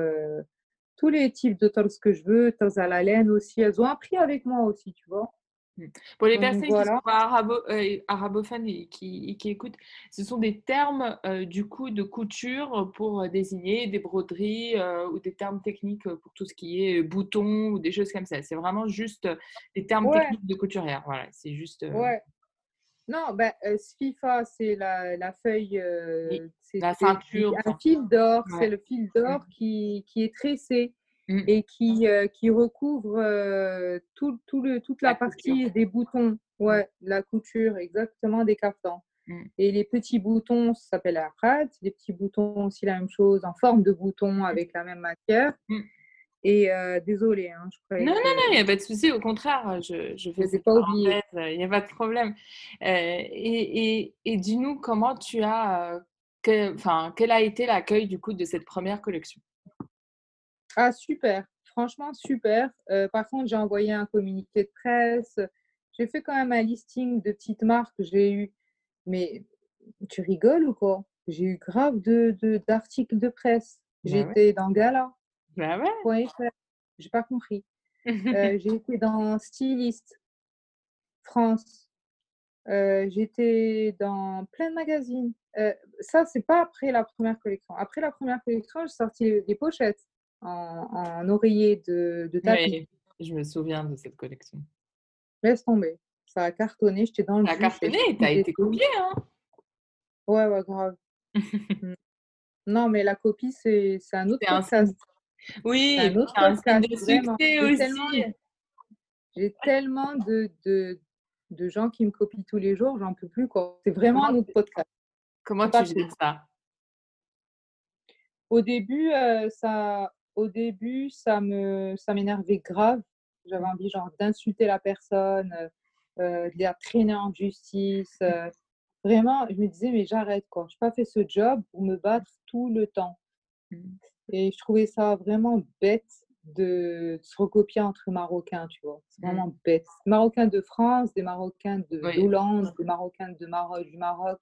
tous les types de torse que je veux, torse à la laine aussi. Elles ont appris avec moi aussi, tu vois. Mmh. Pour les personnes qui sont arabo, euh, arabophones et qui, qui, écoutent, ce sont des termes euh, du coup de couture pour désigner des broderies euh, ou des termes techniques pour tout ce qui est boutons ou des choses comme ça. C'est vraiment juste des termes techniques de couturière. Voilà, c'est juste. Ouais. Non, ben, SFIFA, c'est la, la, feuille, c'est la ceinture. Un fil d'or, c'est le fil d'or mmh. qui, qui est tressé. Mmh. et qui, euh, qui recouvre euh, tout, tout le, toute la, partie des boutons, mmh. ouais, la couture, exactement, des cartons. Mmh. Et les petits boutons, ça s'appelle la rate. Les petits boutons, aussi la même chose, en forme de bouton avec la même matière. Et euh, désolé, hein, je crois. Non, non, non, il n'y a pas de souci. Au contraire, je, je fais pas oublié. Il n'y a pas de problème. et, et, et dis-nous, comment tu as, que, enfin, quel a été l'accueil du coup de cette première collection? Ah, super. Franchement, super. Euh, par contre, j'ai envoyé un communiqué de presse. J'ai fait quand même un listing de petites marques que j'ai eu. Mais tu rigoles ou quoi? J'ai eu grave de, d'articles de, presse. Bah J'étais dans Gala. Bah ouais. J'ai pas compris. euh, j'ai été dans Stylist France. Euh, j'étais dans plein de magazines. Euh, ça, c'est pas après la première collection. Après la première collection, j'ai sorti des pochettes en, oreiller de, de tapis. je me souviens de cette collection. Laisse tomber. Ça a cartonné, j'étais dans le Ça a cartonné, t'as été copié, hein Ouais, ouais, grave. Mm. non, mais la copie, c'est un autre podcast. Oui, un autre un podcast. J'ai tellement de, de, de, gens qui me copient tous les jours, j'en peux plus. C'est vraiment un autre podcast. Comment tu gères ça? Au début, euh, ça, au début, ça me, ça m'énervait grave. J'avais envie genre d'insulter la personne, euh, euh, de la traîner en justice. Euh. vraiment, je me disais mais j'arrête quoi. Je n'ai pas fait ce job pour me battre tout le temps. Mmh. Et je trouvais ça vraiment bête de se recopier entre Marocains, tu vois. C'est mmh. vraiment bête. Marocains de France, des Marocains de Hollande, des Marocains de Maroc, du Maroc,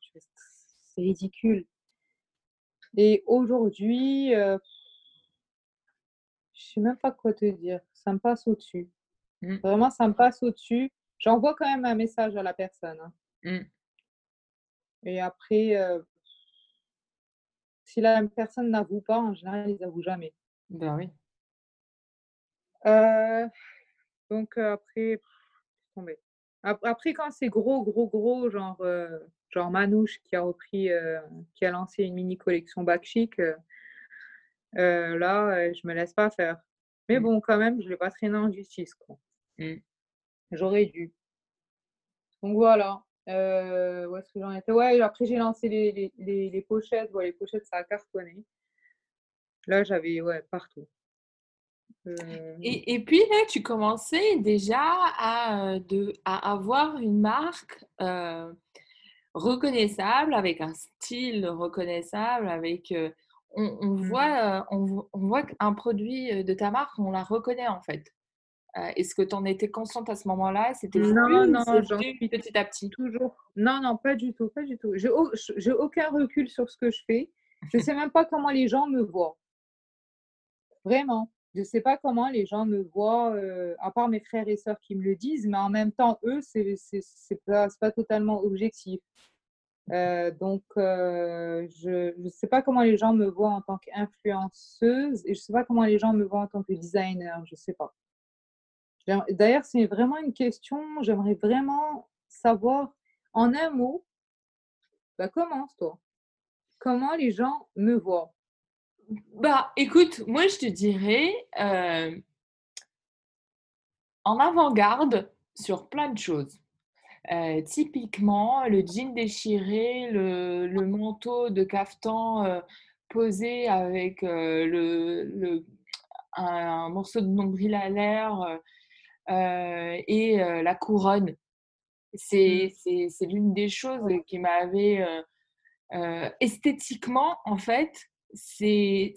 c'est ridicule. Et aujourd'hui, euh, je sais même pas quoi te dire. Ça me passe au-dessus. Mmh. Vraiment, ça me passe au-dessus. J'envoie quand même un message à la personne. Hein. Mmh. Et après, euh, si la personne n'avoue pas, en général, ils n'avouent jamais. Ben oui. Euh, donc après, Après, quand c'est gros, gros, gros, genre, genre Manouche qui a repris, qui a lancé une mini collection back chic, là, je me laisse pas faire. Mais mmh. bon, quand même, je vais pas traîner en justice, quoi. Mmh. J'aurais dû. Donc voilà. où est-ce que j'en étais? Ouais, après j'ai lancé les, les, les, pochettes. les pochettes, ça a cartonné. Là, j'avais ouais, partout. Euh, et, et, puis là, tu commençais déjà à, de, à avoir une marque euh, reconnaissable, avec un style reconnaissable, avec... On, on, mmh voit, on, on, voit qu'un produit de ta marque, on la reconnaît en fait. Est-ce que tu en étais consciente à ce moment-là? C'était non, non, petit à petit? Toujours. Non, non, pas du tout, pas du tout. J'ai aucun recul sur ce que je fais. Je ne sais même pas comment les gens me voient. Vraiment. Je ne sais pas comment les gens me voient, euh, à part mes frères et sœurs qui me le disent, mais en même temps, eux, ce n'est pas, pas, totalement objectif. Euh, donc, euh, je ne sais pas comment les gens me voient en tant qu'influenceuse et je ne sais pas comment les gens me voient en tant que designer, je ne sais pas. D'ailleurs, c'est vraiment une question, j'aimerais vraiment savoir en un mot, bah, commence toi. Comment les gens me voient? Bah, écoute, moi je te dirais euh, en avant-garde sur plein de choses. Euh, typiquement, le jean déchiré, le, manteau de caftan euh, posé avec le, un, morceau de nombril à l'air et la couronne. Mmh. C'est l'une des choses qui m'avait esthétiquement, en fait, c'est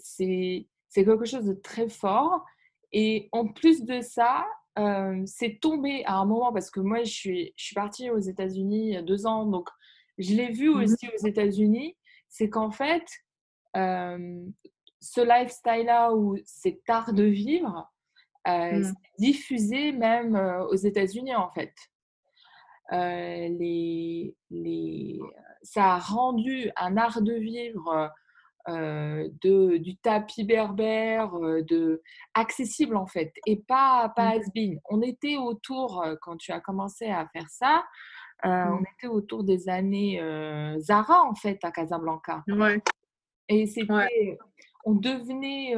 quelque chose de très fort. Et en plus de ça, euh, c'est tombé à un moment parce que moi, je suis, je suis partie aux États-Unis il y a deux ans, donc je l'ai vu mmh aussi aux États-Unis. C'est qu'en fait, euh, ce lifestyle-là ou cet art de vivre, euh, mmh. diffusé même aux États-Unis en fait. les, les, ça a rendu un art de vivre euh, de, du tapis berbère, euh, de, accessible en fait, et pas, pas mmh. has-been. On était autour, euh, quand tu as commencé à faire ça, on mmh. était autour des années Zara en fait à Casablanca. Ouais. Et c'était, on devenait,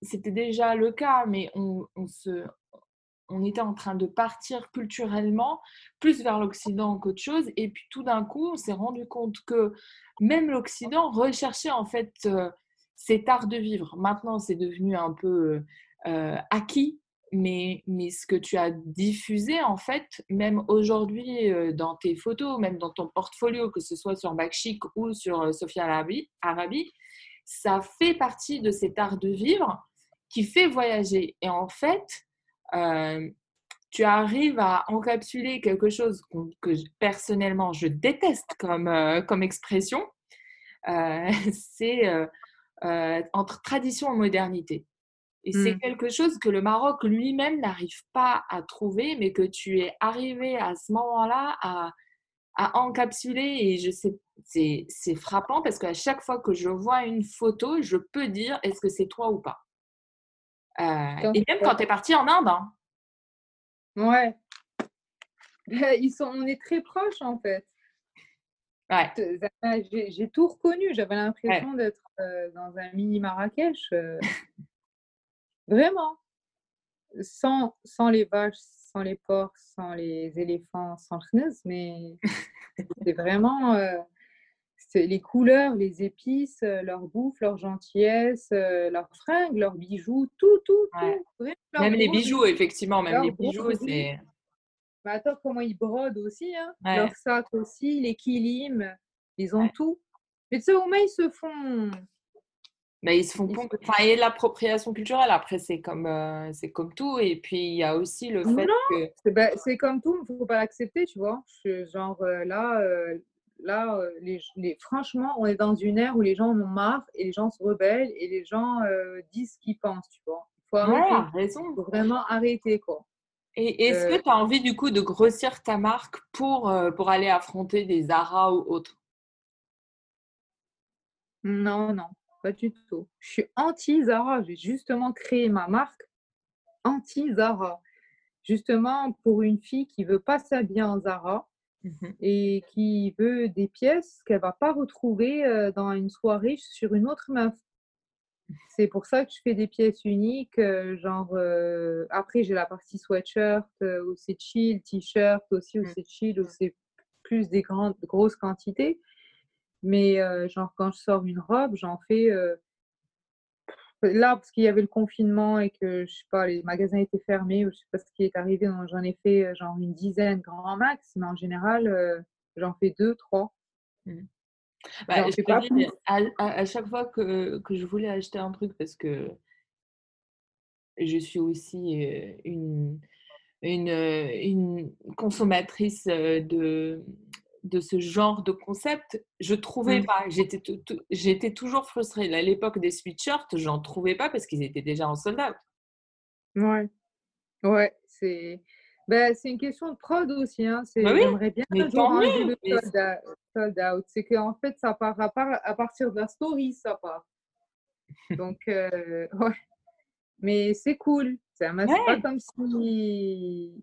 c'était déjà le cas, mais on, on, se, on était en train de partir culturellement plus vers l'Occident qu'autre chose. Et puis tout d'un coup, on s'est rendu compte que même l'Occident recherchait en fait euh, cet art de vivre. Maintenant, c'est devenu un peu euh, acquis. Mais, mais ce que tu as diffusé, en fait, même aujourd'hui euh, dans tes photos, même dans ton portfolio, que ce soit sur Bakchik ou sur Arabi, Arabi, ça fait partie de cet art de vivre qui fait voyager. Et en fait, euh, tu arrives à encapsuler quelque chose que personnellement je déteste comme, euh, comme expression, euh, c'est entre tradition et modernité. Et c'est mmh. quelque chose que le Maroc lui-même n'arrive pas à trouver, mais que tu es arrivé à ce moment-là à, à encapsuler. Et je sais, c'est frappant parce qu'à chaque fois que je vois une photo, je peux dire est-ce que c'est toi ou pas? Euh, et même quand tu es parti en Inde. Hein. Ouais. Ils sont, on est très proches en fait. Ouais. J'ai tout reconnu. J'avais l'impression d'être euh, dans un mini Marrakech. Euh, vraiment. Sans, sans les vaches, sans les porcs, sans les éléphants, sans le mais c'est vraiment les couleurs, les épices, euh, leur bouffe, leur gentillesse, euh, leurs fringues, leurs bijoux, tout, tout, tout. Même les bijoux, effectivement, même les bijoux, c'est. Bah, attends, comment ils brodent aussi, hein. Leurs sacs aussi, les kilims, ils ont tout. Mais tu sais, au moins, ils se font. Mais ils se font Enfin, il y a l'appropriation culturelle. Après, c'est comme, euh, c'est comme tout. Et puis, il y a aussi le fait que. Bah, c'est comme tout, il ne faut pas l'accepter, tu vois. Genre, euh, là, euh, là les, les, franchement, on est dans une ère où les gens en ont marre et les gens se rebellent et les gens disent ce qu'ils pensent, tu vois. Il faut arrêter. raison. Il faut vraiment arrêter, quoi. Et est-ce que tu as envie, du coup, de grossir ta marque pour, pour aller affronter des Zara ou autres? Non, non pas du tout. Je suis anti-Zara. J'ai justement créé ma marque anti-Zara. Justement pour une fille qui veut pas s'habiller en Zara mmh et qui veut des pièces qu'elle va pas retrouver dans une soirée sur une autre meuf. C'est pour ça que je fais des pièces uniques, genre euh, après j'ai la partie sweatshirt où c'est chill, t-shirt aussi où mmh. c'est chill, où c'est plus des grandes grosses quantités. Mais genre, quand je sors une robe, j'en fais. Là, parce qu'il y avait le confinement et que, je sais pas, les magasins étaient fermés ou je sais pas ce qui est arrivé, j'en ai fait genre une dizaine grand max, mais en général, j'en fais deux, trois. Mmh. Bah, à, chaque fois que, que, je voulais acheter un truc, parce que je suis aussi une, une, une consommatrice de, de ce genre de concept, je trouvais mmh. pas. J'étais, j'étais toujours frustrée. À l'époque des sweatshirts, j'en trouvais pas parce qu'ils étaient déjà en sold out. Ouais, ouais, c'est. Ben, c'est une question de prod aussi. Hein. C'est, bah J'aimerais bien le sold out. C'est qu'en fait, ça part à, à, partir de la story, ça part. Donc, euh, ouais. Mais c'est cool. C'est, pas comme si.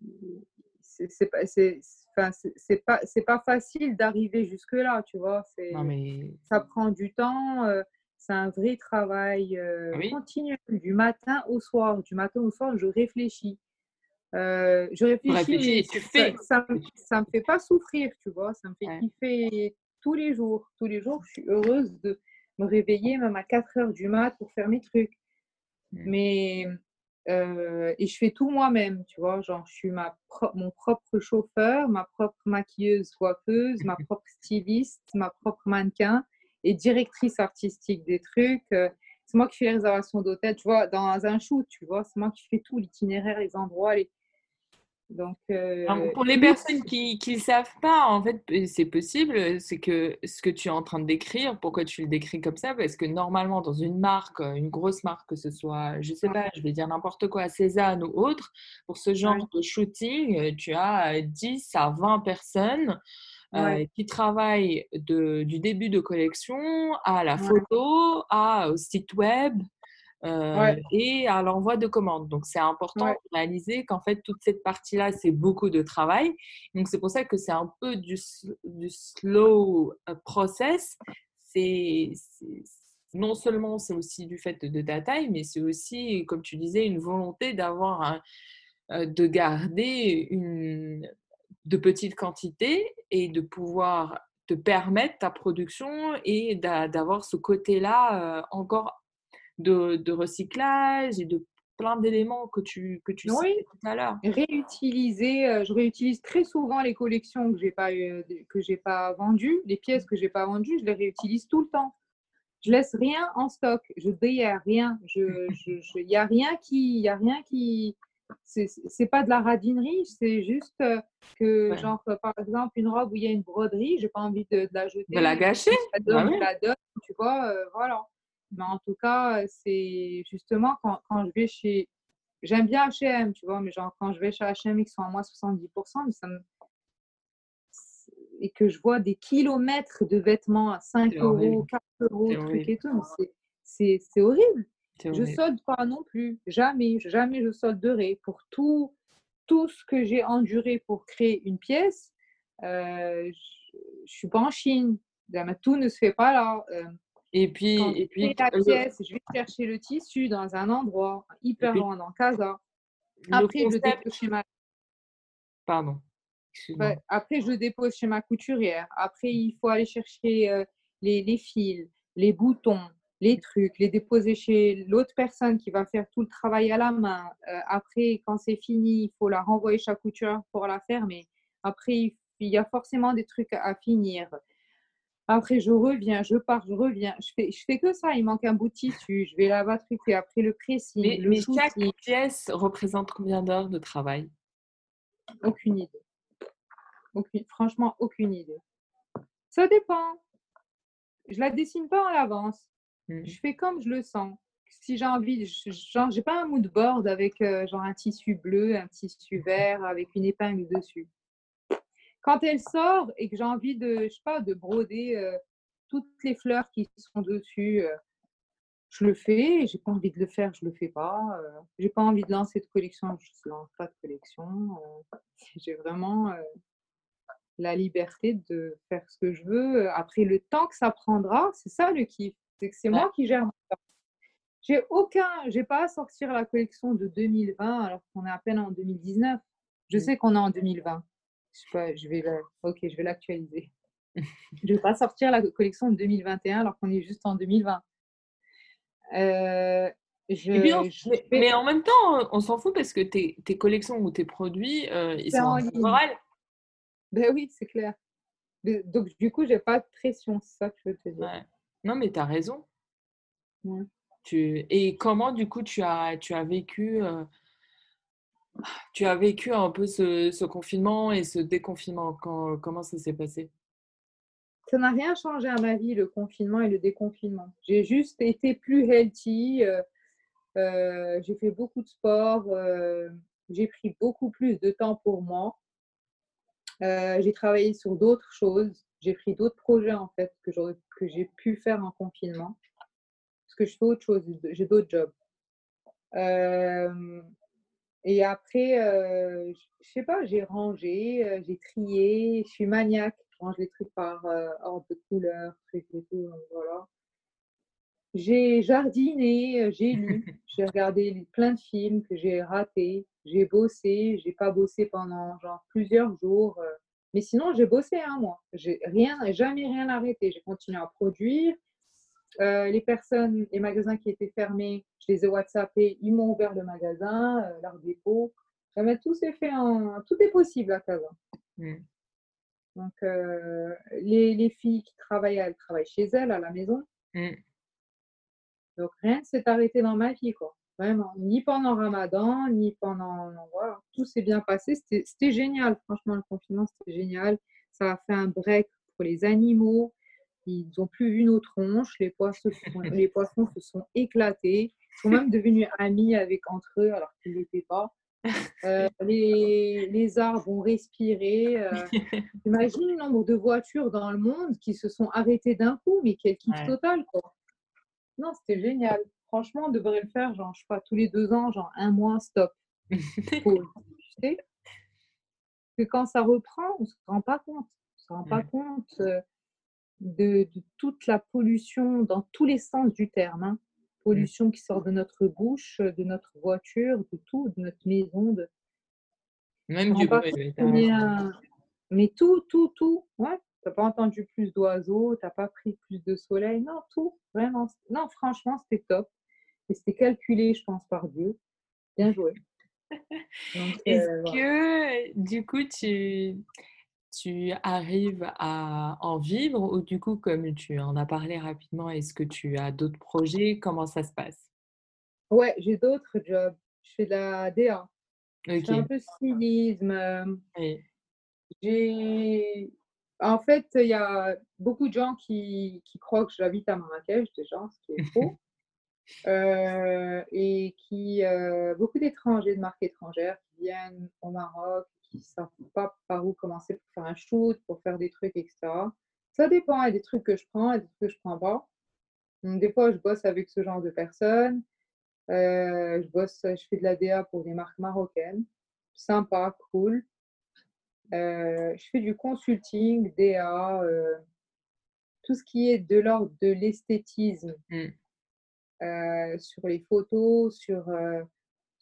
C'est, pas, c'est, Enfin, c'est pas c'est pas facile d'arriver jusque là, tu vois. Ça prend du temps. Euh, c'est un vrai travail euh, continu du matin au soir. Du matin au soir, je réfléchis. Euh, je réfléchis. tu fais. Ça, ça, me fait pas souffrir, tu vois. Ça me fait kiffer tous les jours. Tous les jours, je suis heureuse de me réveiller même à 4 heures du mat pour faire mes trucs. Mmh. Mais euh, et je fais tout moi-même, tu vois. Genre, je suis ma mon propre chauffeur, ma propre maquilleuse, coiffeuse, ma propre styliste, ma propre mannequin et directrice artistique des trucs. Euh, c'est moi qui fais les réservations d'hôtel, tu vois, dans un shoot, tu vois. C'est moi qui fais tout, l'itinéraire, les endroits, les, donc, euh, pour les personnes qui ne savent pas, en fait, c'est possible, c'est que ce que tu es en train de décrire, pourquoi tu le décris comme ça? Parce que normalement, dans une marque, une grosse marque, que ce soit, je sais pas, je vais dire n'importe quoi, Cézanne ou autre, pour ce genre de shooting, tu as 10 à 20 personnes. Euh, qui travaillent de, du début de collection à la photo, à, au site web, euh, et à l'envoi de commandes. Donc, c'est important de réaliser qu'en fait, toute cette partie-là, c'est beaucoup de travail. Donc, c'est pour ça que c'est un peu du, du slow euh, process. C'est non seulement c'est aussi du fait de ta taille, mais c'est aussi, comme tu disais, une volonté d'avoir euh, de garder une de petites quantités et de pouvoir te permettre ta production et d'avoir ce côté-là encore de, recyclage et de plein d'éléments que tu, que tu oui. tout à l'heure. Réutiliser, euh, je réutilise très souvent les collections que je n'ai pas, que j'ai pas vendues, les pièces que je n'ai pas vendues, je les réutilise tout le temps. Je laisse rien en stock, je déhère rien. Il je, n'y a rien qui. Y a rien qui c'est pas de la radinerie, c'est juste euh, que, genre, par exemple, une robe où il y a une broderie, j'ai pas envie de, la jeter. De la gâcher? Je la bah donne, tu vois, euh, voilà. Mais en tout cas, c'est justement quand, quand, je vais chez. J'aime bien HM, tu vois, mais genre quand je vais chez HM, ils sont à moins 70%, mais ça me... et que je vois des kilomètres de vêtements à 5 euros, 4 euros, trucs et tout, c'est horrible. Je solde pas non plus, jamais, jamais je solderai pour tout, tout ce que j'ai enduré pour créer une pièce. Euh, je, ne suis pas en Chine, tout ne se fait pas là. Euh, et puis, et puis la pièce, je vais chercher le tissu dans un endroit hyper loin dans Casa. Après, je dépose chez ma. Pardon. après, je dépose chez ma couturière. Après, il faut aller chercher euh, les, les, fils, les boutons, les trucs, les déposer chez l'autre personne qui va faire tout le travail à la main. Euh, après, quand c'est fini, il faut la renvoyer chez la couturière pour la faire. Mais après, il y a forcément des trucs à finir. Après, je reviens, je pars, je reviens. Je fais, je fais que ça. Il manque un bout de tissu. Je vais la et Après, le pressing. Mais, le mais chaque pièce représente combien d'heures de travail? Aucune idée. Aucune, franchement, aucune idée. Ça dépend. Je la dessine pas en avance. Mmh. Je fais comme je le sens. Si j'ai envie, genre, j'ai pas un mood board avec euh, genre un tissu bleu, un tissu vert avec une épingle dessus quand elle sort et que j'ai envie de, je sais pas, de broder euh, toutes les fleurs qui sont dessus, euh, je le fais. J'ai pas envie de le faire, je le fais pas. Euh, j'ai pas envie de lancer de collection, je lance pas de collection. j'ai vraiment la liberté de faire ce que je veux. Après, le temps que ça prendra, c'est ça le kiff. C'est que c'est moi qui gère J'ai aucun, j'ai pas à sortir la collection de 2020 alors qu'on est à peine en 2019. Je mmh. sais qu'on est en 2020 je, vais ok, je vais l'actualiser. je vais pas sortir la collection de 2021 alors qu'on est juste en 2020. Euh, mais, en même temps, on s'en fout parce que tes, tes collections ou tes produits, euh, ils sont en. Ben oui, c'est clair. Donc, du coup, j'ai pas de pression, c'est ça que je veux te dire. Non, mais tu as raison. Tu... Et comment, du coup, tu as, tu as vécu euh, tu as vécu un peu ce, confinement et ce déconfinement. comment ça s'est passé? Ça n'a rien changé à ma vie, le confinement et le déconfinement. J'ai juste été plus healthy. Euh, euh, j'ai fait beaucoup de sport. Euh, j'ai pris beaucoup plus de temps pour moi. j'ai travaillé sur d'autres choses. J'ai pris d'autres projets en fait que, que j'ai pu faire en confinement. Parce que je fais autre chose. J'ai d'autres jobs. Et après, euh, je sais pas, j'ai rangé, euh, j'ai trié, je suis maniaque, je range les trucs par euh, ordre de couleur, trucs et tout, voilà. J'ai jardiné, j'ai lu, j'ai regardé plein de films que j'ai ratés, j'ai bossé, j'ai pas bossé pendant genre plusieurs jours, mais sinon j'ai bossé un mois, j'ai rien, jamais rien arrêté, j'ai continué à produire, euh, les personnes, les magasins qui étaient fermés, je les ai WhatsAppés, ils m'ont ouvert le magasin, euh, leur dépôt. tout s'est fait en... Tout est possible à Casa. Mm. Donc, euh, les, les, filles qui travaillent, elles travaillent chez elles, à la maison. Mm. Donc, rien ne s'est arrêté dans ma vie, quoi. Vraiment. Ni pendant Ramadan, ni pendant. Voilà. Tout s'est bien passé. C'était génial. Franchement, le confinement, c'était génial. Ça a fait un break pour les animaux. Ils n'ont plus vu nos tronches. Les poissons, les poissons se sont éclatés. Ils sont même devenus amis avec entre eux alors qu'ils ne l'étaient pas. Euh, les, les, arbres ont respiré. Euh, imagine le nombre de voitures dans le monde qui se sont arrêtées d'un coup, mais quel kiff total, quoi. Non, c'était génial. Franchement, on devrait le faire, genre, je sais pas, tous les deux ans, genre un mois, stop. tu sais que quand ça reprend, on ne se rend pas compte. On se rend pas compte. Euh, de, toute la pollution dans tous les sens du terme. Hein. Pollution qui sort de notre bouche, de notre voiture, de tout, de notre maison. De... Même du bruit. Mais tout, tout, tout. Ouais. T'as pas entendu plus d'oiseaux, t'as pas pris plus de soleil. Non, tout. Vraiment. Non, franchement, c'était top. Et c'était calculé, je pense, par Dieu. Bien joué. Est-ce euh, que, du coup, tu tu arrives à en vivre ou du coup, comme tu en as parlé rapidement, est-ce que tu as d'autres projets? Comment ça se passe? Ouais, j'ai d'autres jobs. Je fais de la DA. Je fais un peu stylisme. J'ai... En fait, il y a beaucoup de gens qui, qui croient que j'habite à Marrakech, déjà, ce qui est faux. Euh, et qui, euh, beaucoup d'étrangers, de marques étrangères qui viennent au Maroc, qui ne savent pas par où commencer pour faire un shoot, pour faire des trucs, etc. Ça dépend, il y a des trucs que je prends, et des trucs que je ne prends pas. Donc, des fois, je bosse avec ce genre de personnes. Euh, je bosse, je fais de la DA pour des marques marocaines. Sympa, cool. Euh, je fais du consulting, DA, euh, tout ce qui est de l'ordre de l'esthétisme mm. sur les photos, sur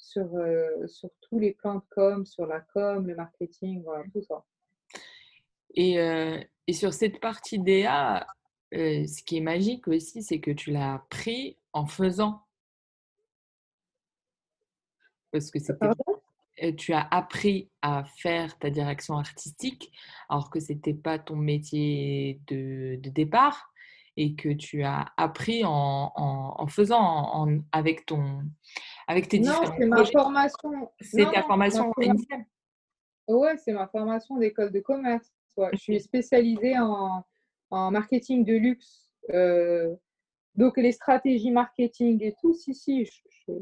sur, euh, sur tous les plans de com, sur la com, le marketing, voilà, tout ça. Et, euh, et sur cette partie DA, euh, ce qui est magique aussi, c'est que tu l'as appris en faisant. Parce que c'était. tu as appris à faire ta direction artistique alors que ce n'était pas ton métier de, départ et que tu as appris en, faisant avec, ton, avec tes non, différents c'est ma formation. C'est ta formation initiale Ouais, c'est ma formation d'école de commerce. Je suis spécialisée en, marketing de luxe. Euh, donc les stratégies marketing et tout, si, si, je,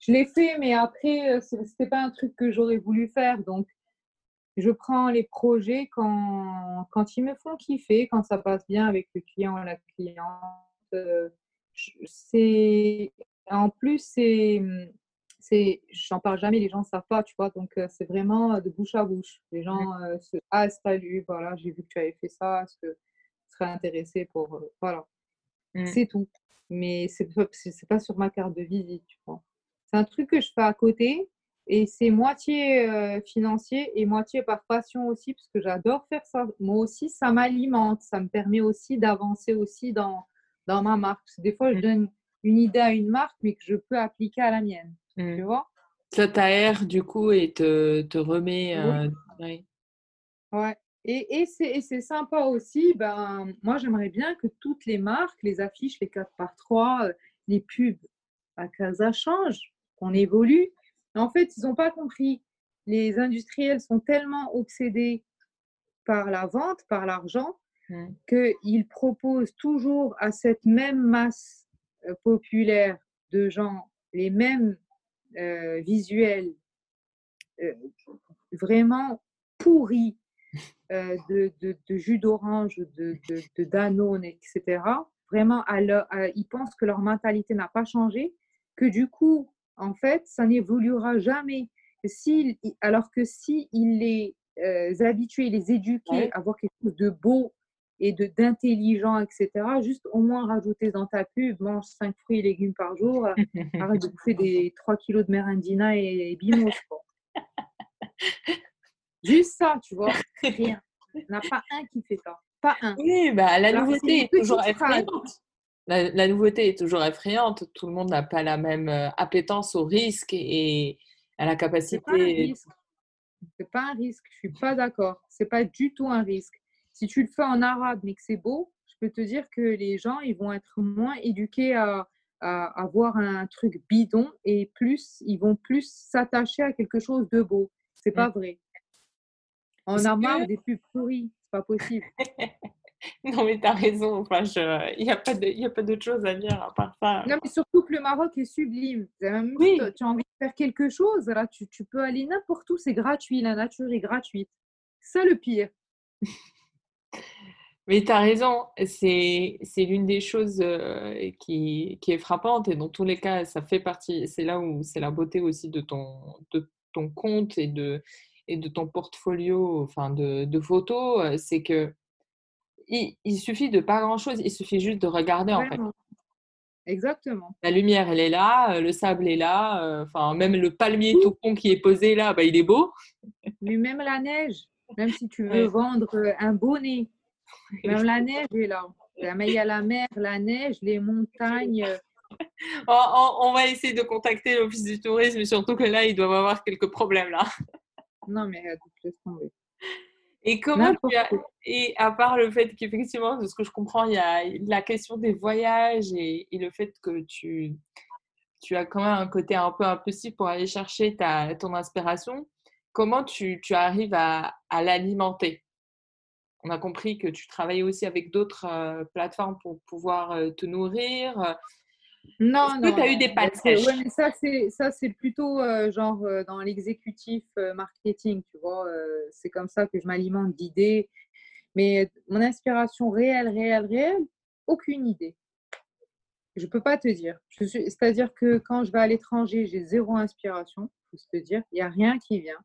je l'ai fait, mais après, euh, ce n'était pas un truc que j'aurais voulu faire. Donc, je prends les projets quand, quand ils me font kiffer, quand ça passe bien avec le client, la cliente. Euh, c'est en plus, c'est c'est j'en parle jamais les gens ne savent pas tu vois donc euh, c'est vraiment de bouche à bouche les gens se ah salut voilà j'ai vu que tu avais fait ça est-ce que tu serais intéressé pour voilà mmh. c'est tout mais c'est c'est pas sur ma carte de visite tu vois c'est un truc que je fais à côté et c'est moitié euh, financier et moitié par passion aussi, parce que j'adore faire ça. Moi aussi, ça m'alimente, ça me permet aussi d'avancer aussi dans, dans ma marque. des fois, je mmh. donne une idée à une marque, mais que je peux appliquer à la mienne. Tu mmh. vois? Ça t'aère du coup et te, te remet. Euh, oui. Ouais. Et, et c'est sympa aussi. Ben, moi, j'aimerais bien que toutes les marques, les affiches, les 4 par 3 euh, les pubs à Casa changent qu'on évolue. En fait, ils n'ont pas compris. Les industriels sont tellement obsédés par la vente, par l'argent, mmh. qu'ils proposent toujours à cette même masse populaire de gens les mêmes euh, visuels euh, vraiment pourris de, jus d'orange, de, de, Danone, etc. Vraiment, ils pensent que leur mentalité n'a pas changé, que du coup, en fait, ça n'évoluera jamais. Si, alors que si il les euh, habitués, les éduquer à voir quelque chose de beau et de d'intelligent, etc., juste au moins rajouter dans ta pub, mange 5 fruits et légumes par jour, arrête de bouffer des 3 kilos de merendina et, et bimos. Juste ça, tu vois, rien. Il n'y en a pas un qui fait ça. Pas un. Oui, bah, la nouveauté est toujours effrayante la, nouveauté est toujours effrayante. Tout le monde n'a pas la même euh, appétence au risque et à la capacité. C'est pas un risque. Je suis pas d'accord. C'est pas du tout un risque. Si tu le fais en arabe mais que c'est beau, je peux te dire que les gens ils vont être moins éduqués à, à, voir un truc bidon et plus ils vont plus s'attacher à quelque chose de beau. C'est pas vrai. On a marre des pubs pourries. C'est pas possible. Non, mais tu as raison. Enfin, il n'y a pas d'autre chose à dire à part ça. Non, mais surtout que le Maroc est sublime. oui. tu as envie de faire quelque chose, là, tu, tu peux aller n'importe où, c'est gratuit. La nature est gratuite. C'est ça le pire. mais tu as raison. C'est l'une des choses euh, qui, qui, est frappante. Et dans tous les cas, ça fait partie. C'est là où c'est la beauté aussi de ton, de ton compte et de, et de ton portfolio enfin de, de photos. Euh, c'est que il, suffit de pas grand-chose, il suffit juste de regarder en fait. Exactement. La lumière, elle est là, euh, le sable est là, euh, enfin même le palmier tout con qui est posé là, bah, il est beau. Mais même la neige, même si tu veux vendre un bonnet, même la neige est là. Mais il y a la mer, la neige, les montagnes. on, va essayer de contacter l'office du tourisme, surtout que là, ils doivent avoir quelques problèmes là. Non, mais laisse tomber. Et comment tu as. Et à part le fait qu'effectivement, de ce que je comprends, il y a la question des voyages et, le fait que tu, tu as quand même un côté un peu impossible pour aller chercher ta, ton inspiration, comment tu, tu arrives à, à l'alimenter? On a compris que tu travaillais aussi avec d'autres euh, plateformes pour pouvoir euh, te nourrir. Non, non. tu as eu des pattes Ouais, ça, c'est, ça, c'est plutôt euh, genre dans l'exécutif marketing, tu vois. c'est comme ça que je m'alimente d'idées. Mais mon inspiration réelle, réelle, réelle, aucune idée. Je ne peux pas te dire. c'est-à-dire que quand je vais à l'étranger, j'ai zéro inspiration, il faut se dire. Il n'y a rien qui vient.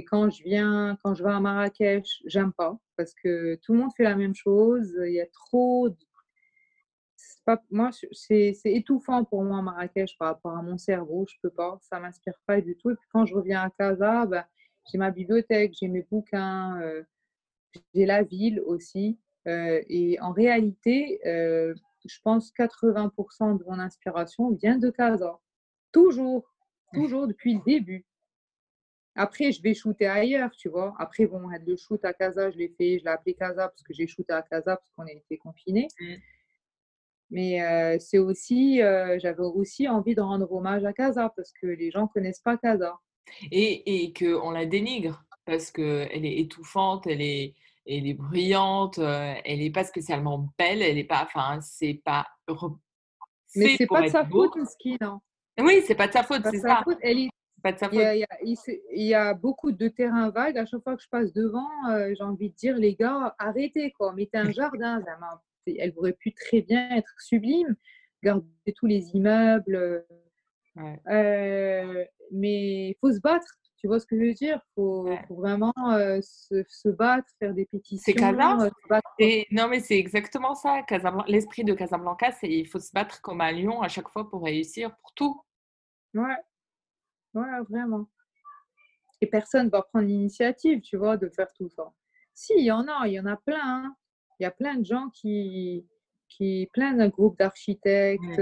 Et quand je viens, quand je vais à Marrakech, j'aime pas parce que tout le monde fait la même chose. Il y a trop moi, c'est étouffant pour moi Marrakech par rapport à mon cerveau. Je peux pas, ça m'inspire pas du tout. Et puis quand je reviens à Casa, ben, j'ai ma bibliothèque, j'ai mes bouquins, euh, j'ai la ville aussi. Euh, et en réalité, euh, je pense 80% de mon inspiration vient de Casa. Toujours, toujours depuis le début. Après, je vais shooter ailleurs, tu vois. Après, bon, le shoot à Casa, je l'ai fait, je l'ai appelé Casa parce que j'ai shooté à Casa parce qu'on a été confinés. Mmh. Mais euh, c'est aussi, euh, j'avais aussi envie de rendre hommage à Casa parce que les gens connaissent pas Casa. Et, et qu'on la dénigre parce qu'elle est étouffante, elle est, elle est brillante, euh, elle n'est pas spécialement belle, elle n'est pas, enfin, c'est pas. Mais c'est pas de sa faute, ski, non Oui, c'est pas de sa faute, c'est ça. Elle est pas de sa faute. Il, y a, il, y a, beaucoup de terrains vagues. À chaque fois que je passe devant, j'ai envie de dire, les gars, arrêtez, quoi. Mettez un jardin. elle aurait pu très bien être sublime, garder tous les immeubles. Euh, mais il faut se battre. Tu vois ce que je veux dire? Il faut, vraiment euh, se, battre, faire des pétitions. C'est Casa euh, Non, mais c'est exactement ça. L'esprit de Casablanca, c'est il faut se battre comme un lion à chaque fois pour réussir, pour tout. Ouais, ouais, vraiment. Et personne ne va prendre l'initiative, tu vois, de faire tout ça. Si, il y en a, il y en a plein. Hein. Il y a plein de gens qui, qui plein de groupes d'architectes,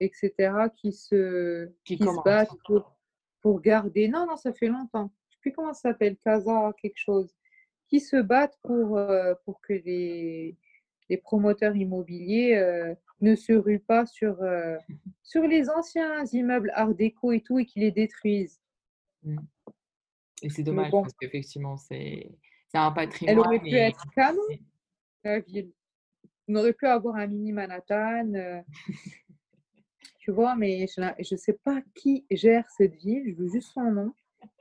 etc., qui se, qui, se battent pour, pour, garder. Non, non, ça fait longtemps. Je ne sais plus comment ça s'appelle, Casa, quelque chose. Qui se battent pour, euh, pour que les, les promoteurs immobiliers euh, ne se ruent pas sur, euh, sur les anciens immeubles art déco et tout et qui les détruisent. Mmh. Et c'est dommage parce qu'effectivement, c'est un patrimoine. Elle aurait pu être canon la ville. On aurait pu avoir un mini Manhattan, euh, tu vois, mais je ne sais pas qui gère cette ville, je veux juste son nom.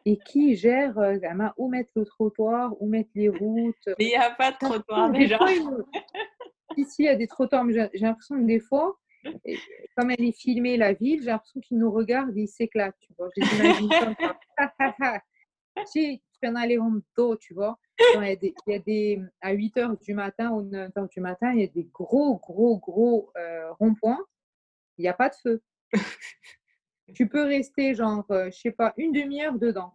Et qui gère euh, où mettre le trottoir, où mettre les routes. Mais il n'y a pas de trottoir déjà. Ici, il y a des trottoirs, mais j'ai l'impression que des fois, comme elle est filmée, la ville, j'ai l'impression qu'ils nous regardent et ils s'éclatent, tu vois. Je les imagine comme ça. tu peux aller en dos, tu vois il, y a des, à 8 h du matin ou 9 h du matin, il y a des gros, gros, gros euh, ronds-points. Il n'y a pas de feu. tu peux rester, genre, je euh, je sais pas, une demi-heure dedans.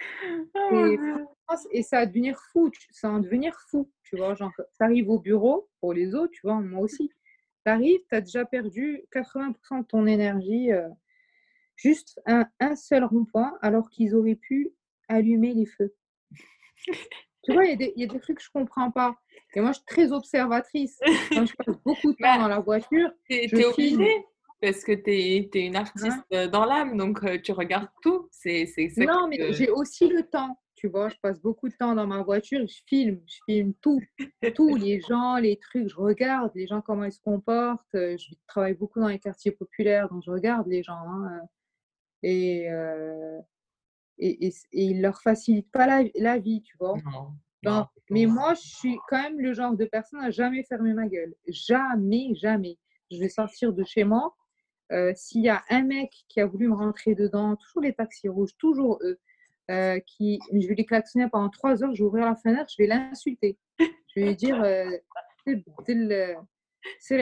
Oh et, ça va devenir fou. Ça va devenir fou. Tu vois, genre, tu arrives au bureau, pour les autres, tu vois, moi aussi. Tu arrives, tu as déjà perdu 80% de ton énergie. Euh, juste un, un seul rond-point, alors qu'ils auraient pu allumer les feux. Tu vois, il y, a des trucs que je comprends pas. Et moi, je suis très observatrice. Quand je passe beaucoup de temps bah, dans la voiture, tu es, obligée parce que tu es, une artiste euh, dans l'âme, donc euh, tu regardes tout. C'est Non, mais j'ai aussi le temps. Tu vois, je passe beaucoup de temps dans ma voiture, je filme, je filme tout, tous les gens, les trucs, je regarde les gens comment ils se comportent. Euh, je travaille beaucoup dans les quartiers populaires, donc je regarde les gens. Hein, et, et, et, et ils leur facilitent pas la, la vie, tu vois. Non, mais moi, je suis quand même le genre de personne à jamais fermer ma gueule. Jamais, jamais. Je vais sortir de chez moi. Euh, S'il y a un mec qui a voulu me rentrer dedans, toujours les taxis rouges, toujours eux, euh, qui, je vais les klaxonner pendant trois heures, je vais ouvrir la fenêtre, je vais l'insulter. Je vais lui dire, euh, c'est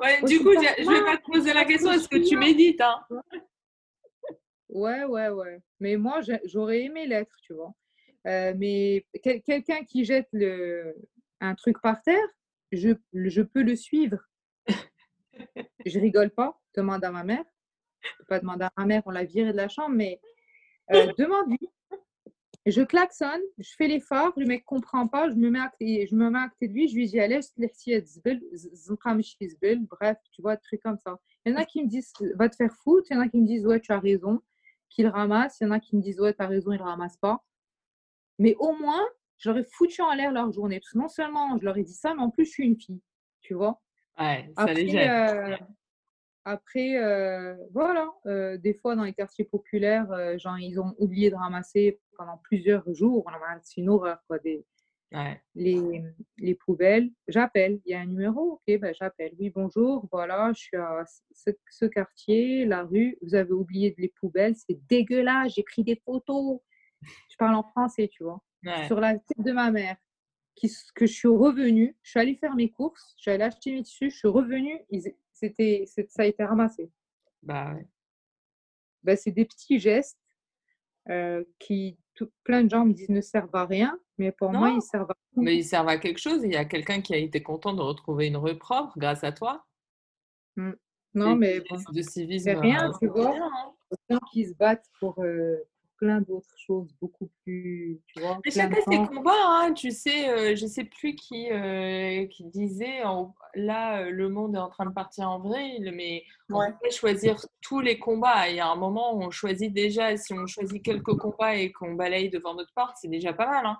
Ouais, du coup, je ne vais pas te poser la question, est-ce que tu médites hein? Ouais, ouais, ouais. Mais moi, j'aurais aimé l'être, tu vois. Euh, mais quelqu'un qui jette le, un truc par terre, je, je peux le suivre. je rigole pas, demande à ma mère. Je peux pas demander à ma mère, on l'a viré de la chambre, mais euh, demande-lui je klaxonne, je fais phares, le mec comprend pas, je me mets à côté, je me mets à côté de lui, je lui dis allez, bref, tu vois, des trucs comme ça. Il y en a qui me disent va te faire foutre, il y en a qui me disent ouais, tu as raison, qu'il ramasse, il y en a qui me disent ouais, tu as raison, il ramasse pas. Mais au moins, j'aurais foutu en l'air leur journée. Parce que non seulement je leur ai dit ça, mais en plus, je suis une fille, tu vois? Ouais, ça les gêne. Après, euh, voilà, euh, des fois dans les quartiers populaires, euh, genre, ils ont oublié de ramasser pendant plusieurs jours. C'est une horreur, quoi, des, les, les, poubelles. J'appelle, il y a un numéro, ok, ben, j'appelle. Oui, bonjour, voilà, je suis à ce, quartier, la rue, vous avez oublié les poubelles, c'est dégueulasse, j'ai pris des photos. Je parle en français, tu vois. Sur la tête de ma mère, qui, que je suis revenue, je suis allée faire mes courses, je suis allée acheter mes tissus, je suis revenue, ils, c'était, ça a été ramassé. Bah, bah c'est des petits gestes euh, qui, plein de gens me disent ne servent à rien, mais pour moi, ils servent à Mais ils servent à quelque chose. Il y a quelqu'un qui a été content de retrouver une rue propre grâce à toi. Mmh. Non, mais de civisme. rien, tu vois. Hein. gens qui se battent pour, plein d'autres choses beaucoup plus, tu vois. Mais chacun ses combats, hein, tu sais, euh, je sais plus qui, euh, qui disait, là, euh, le monde est en train de partir en vrille, mais on peut choisir tous les combats. Il y a un moment où on choisit déjà, si on choisit quelques combats et qu'on balaye devant notre porte, c'est déjà pas mal. Hein.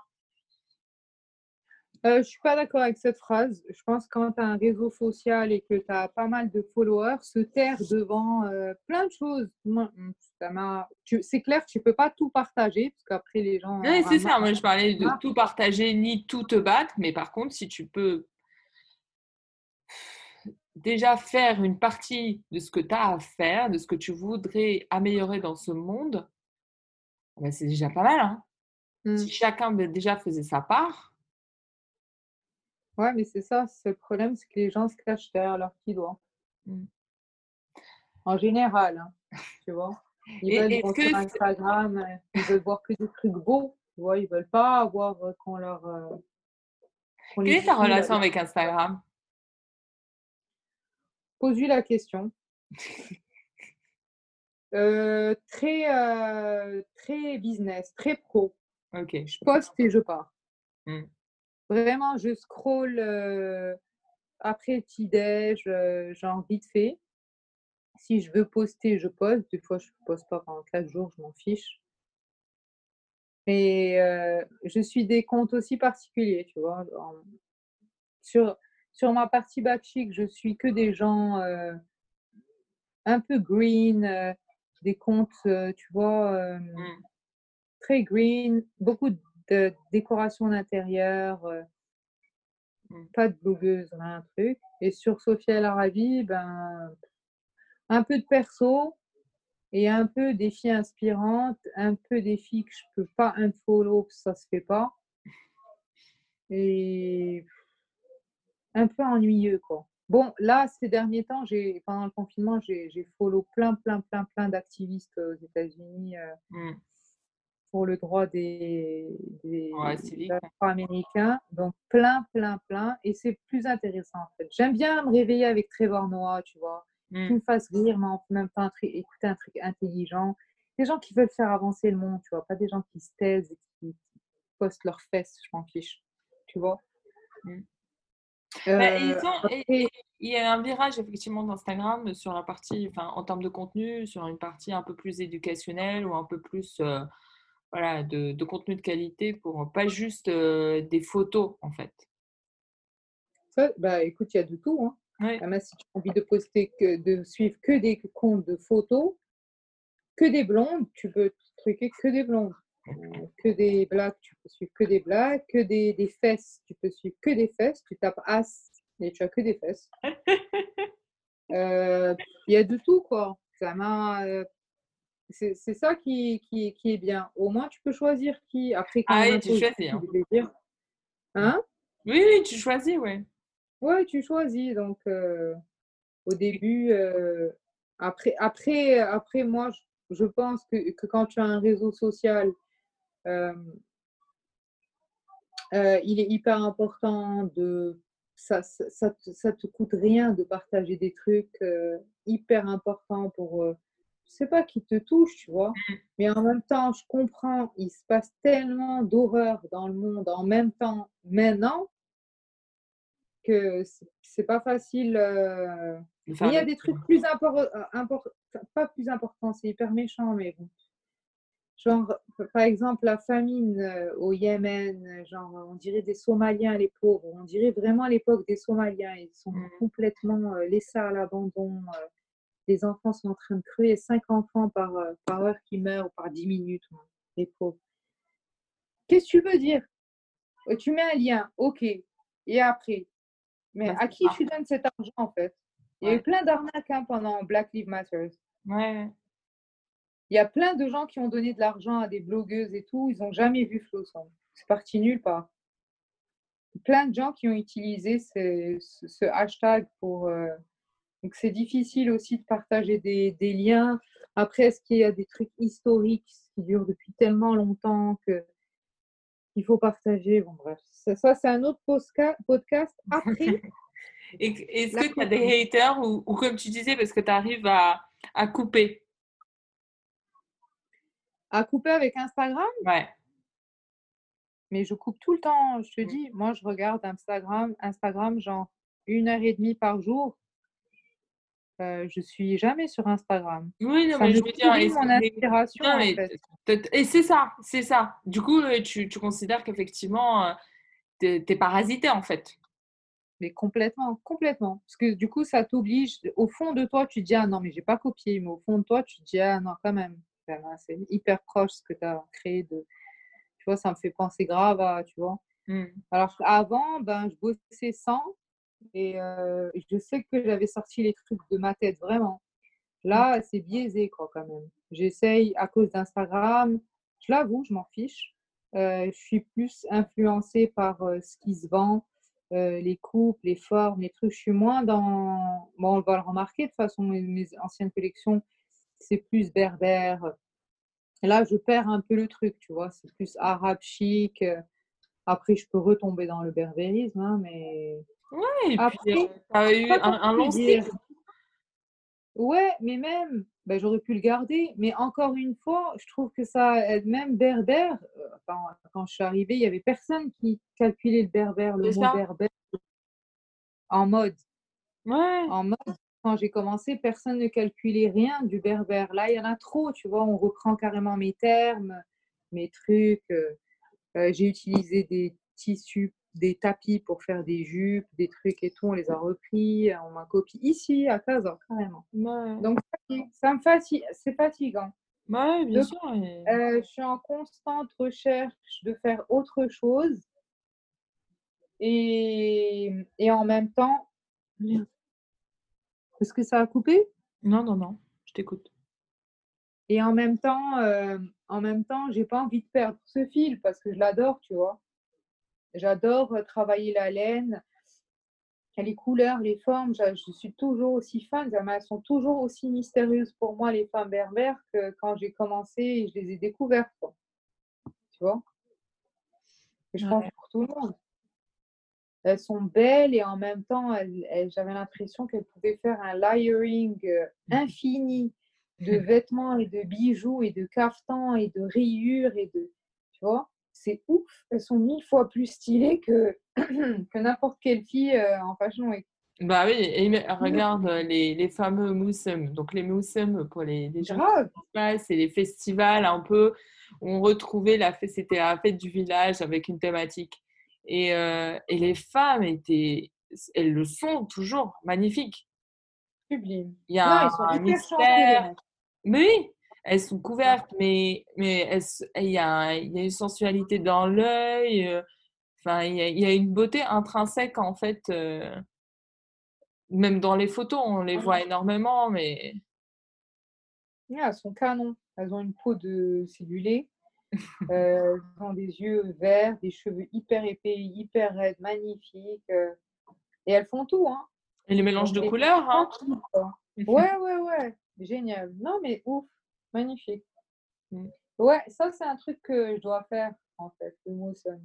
Euh, je ne suis pas d'accord avec cette phrase. Je pense que quand tu as un réseau social et que tu as pas mal de followers, se taire devant euh, plein de choses. C'est clair que tu ne peux pas tout partager parce qu'après les gens. Oui, c'est ça. Moi, je parlais de tout partager ni tout te battre. Mais par contre, si tu peux déjà faire une partie de ce que tu as à faire, de ce que tu voudrais améliorer dans ce monde, ben, c'est déjà pas mal. Hein. Mmh. Si chacun ben, déjà faisait sa part, Ouais, mais c'est ça, c'est le problème, c'est que les gens se cachent derrière leur petit doigt. Mmh. En général, hein, tu vois. Ils veulent voir sur Instagram, euh, ils veulent voir que des trucs beaux, tu vois, ils veulent pas avoir euh, qu'on leur. Euh, Quelle est ta relation avec Instagram? Pose-lui la question. très, très business, très pro. Ok. Je poste et je pars. Mmh. Vraiment, je scroll après petit-déj, genre vite fait. Si je veux poster, je poste. Des fois, je ne poste pas pendant 4 jours, je m'en fiche. Mais je suis des comptes aussi particuliers, tu vois. sur, sur ma partie back chic, je suis que des gens un peu green, des comptes, tu vois, mmh. très green, beaucoup de de décoration d'intérieur, euh, mmh. pas de blogueuse, rien truc. Et sur Sophia l'Arabie, ben, un peu de perso et un peu des filles inspirantes, un peu des filles que je peux pas unfollow, ça se fait pas. Et un peu ennuyeux, quoi. Bon, là, ces derniers temps, j'ai, pendant le confinement, j'ai, follow plein, plein, plein, plein d'activistes aux États-Unis. Euh, mmh pour le droit des, des, américains Donc, plein, plein, plein. Et c'est plus intéressant, en fait. J'aime bien me réveiller avec Trevor Noah, tu vois, mmh. qui me fasse rire, mais en même temps écouter un truc intelligent. Des gens qui veulent faire avancer le monde, tu vois, pas des gens qui se taisent et qui, postent leurs fesses, je m'en fiche, tu vois. Mmh. Bah, il y a un virage effectivement d'Instagram sur la partie, enfin, en termes de contenu, sur une partie un peu plus éducationnelle ou un peu plus euh, voilà, de, contenu de qualité pour pas juste euh, des photos en fait. bah écoute, il y a de tout. Hein. Ah, si tu as envie de poster, que, de suivre que des comptes de photos, que des blondes, tu peux truquer que des blondes. Que des blagues, tu peux suivre que des blagues, que des, des fesses, tu peux suivre que des fesses. Tu tapes as et tu as que des fesses. Euh, il y a de tout, quoi. Ça m'a euh, c'est ça qui, qui, qui, est bien. Au moins, tu peux choisir qui. Après, ah oui, tu choisis. Hein. hein? Oui, oui, tu choisis, oui. Oui, tu choisis. Donc, euh, au début, euh, après, après, après, moi, je, pense que, que, quand tu as un réseau social, euh, il est hyper important de. Ça, ça, ça, ça, te coûte rien de partager des trucs hyper importants pour je sais pas, qui te touche, tu vois. Mmh. Mais en même temps, je comprends, il se passe tellement d'horreur dans le monde en même temps maintenant que c'est pas facile. Euh, il y a des trucs plus importants, euh, pas plus importants, c'est hyper méchant, mais bon. Genre, par exemple, la famine euh, au Yémen, genre, on dirait des Somaliens, les pauvres, on dirait vraiment l'époque des Somaliens, ils sont mmh. complètement laissés à l'abandon les enfants sont en train de crever, 5 enfants par, euh, par heure qui meurent par 10 minutes, les pauvres. Qu'est-ce que tu veux dire? Euh, Tu mets un lien, ok, et après? Mais à qui tu donnes cet argent en fait? Il y a eu plein d'arnaques hein, pendant Black Lives Matter. Ouais. Il y a plein de gens qui ont donné de l'argent à des blogueuses et tout, ils n'ont jamais vu Flosson. C'est parti nulle part. Plein de gens qui ont utilisé ce, hashtag pour, euh, donc c'est difficile aussi de partager des, liens. Après, est-ce qu'il y a des trucs historiques qui durent depuis tellement longtemps que qu'il faut partager? Bon bref, ça, c'est un autre podcast. Après, Est-ce que tu as des haters ou, comme tu disais, parce que tu arrives à, à couper? À couper avec Instagram? Ouais. Mais je coupe tout le temps. Je te mmh. dis, moi, je regarde Instagram, Instagram genre une heure et demie par jour. Euh, je suis jamais sur Instagram. Oui, non, mais je veux dire, mon inspiration. en fait. Et c'est ça, c'est ça. Du coup, euh, tu, tu considères qu'effectivement, euh, tu es, parasité en fait. Mais complètement, complètement. Parce que du coup, ça t'oblige. Au fond de toi, tu te dis, ah non, mais j'ai pas copié. Mais au fond de toi, tu te dis, ah non, quand même. C'est hyper proche ce que tu as créé de, tu vois, ça me fait penser grave à, tu vois. Mmh. Alors avant, ben, je bossais sans et euh, je sais que j'avais sorti les trucs de ma tête, vraiment. Là, c'est biaisé, quoi, quand même. J'essaye à cause d'Instagram, je l'avoue, je m'en fiche. Euh, je suis plus influencée par euh, ce qui se vend, les coupes, les formes, les trucs. Je suis moins dans. Bon, on va le remarquer, de toute façon, mes anciennes collections, c'est plus berbère, là, je perds un peu le truc, tu vois. C'est plus arabe chic. Après, je peux retomber dans le berbérisme, hein, mais. Ouais, et puis, euh, eu un, long. Ouais, mais même, ben, j'aurais pu le garder. Mais encore une fois, je trouve que ça, même berbère, euh, quand je suis arrivée, il n'y avait personne qui calculait le berbère, le mot berbère en mode. Ouais. En mode, quand j'ai commencé, personne ne calculait rien du berbère. Là, il y en a trop, tu vois, on reprend carrément mes termes, mes trucs. Euh, j'ai utilisé des tissus, des tapis pour faire des jupes, des trucs et tout, on les a repris, on m'a copié ici, à Casa, carrément. Donc, ça me fatigue, c'est fatigant. Ouais, bien sûr. Euh, je suis en constante recherche de faire autre chose. Et, et en même temps, est-ce que ça a coupé? Non, non, non, je t'écoute. Et en même temps, euh, en même temps, j'ai pas envie de perdre ce fil parce que je l'adore, tu vois. J'adore euh, travailler la laine, les couleurs, les formes. Je, suis toujours aussi fan. Elles sont toujours aussi mystérieuses pour moi, les femmes berbères, que quand j'ai commencé et je les ai découvertes. Tu vois? Et je pense pour tout le monde elles sont belles et en même temps, j'avais l'impression qu'elles pouvaient faire un layering euh, infini de vêtements et de bijoux et de caftans et de rayures et de, tu vois, c'est ouf. Elles sont mille fois plus stylées que, que n'importe quelle fille euh, en fashion week. Bah oui, et regarde euh, les, les fameux moussem. Donc les moussem pour les, les gens c'est les festivals un peu. On retrouvait la fête, c'était la fête du village avec une thématique. Et, euh, et, les femmes étaient, elles le sont toujours, magnifiques. Sublime. Il y a un, mystère. Mais oui, elles sont couvertes, mais, mais il, y a, il y a une sensualité dans l'œil. Euh, enfin, il y, a, il y, a, une beauté intrinsèque, en fait. Euh, même dans les photos, on les voit énormément, mais. elles sont canons. Elles ont une peau de cellulée. Euh, ont des yeux verts, des cheveux hyper épais, hyper raides, magnifiques. Euh, et elles font tout. Hein. Et les mélanges de couleurs. Hein. ouais, ouais, ouais. Génial. Non, mais ouf. Magnifique. Mm. Ouais, ça, c'est un truc que je dois faire, en fait, le motion.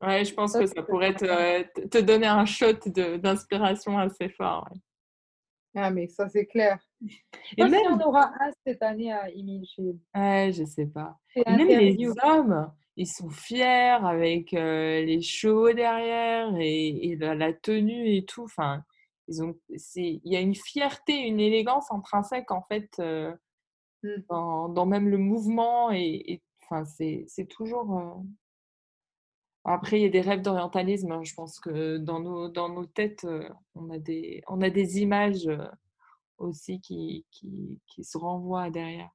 Ouais, je pense que ça pourrait te, te, donner un shot d'inspiration assez fort. Ah, mais ça, c'est clair. Et même... si on aura un cette année à Emile Ouais, je sais pas. même les hommes, ils sont fiers avec euh, les chevaux derrière et, la, tenue et tout. Enfin, ils ont, il y a une fierté, une élégance intrinsèque en fait euh, mmh. dans, dans, même le mouvement et, enfin, c'est toujours. Euh, après, il y a des rêves d'orientalisme. Hein. Je pense que dans nos, dans nos têtes, on a des, on a des images aussi qui, qui, qui se renvoient derrière.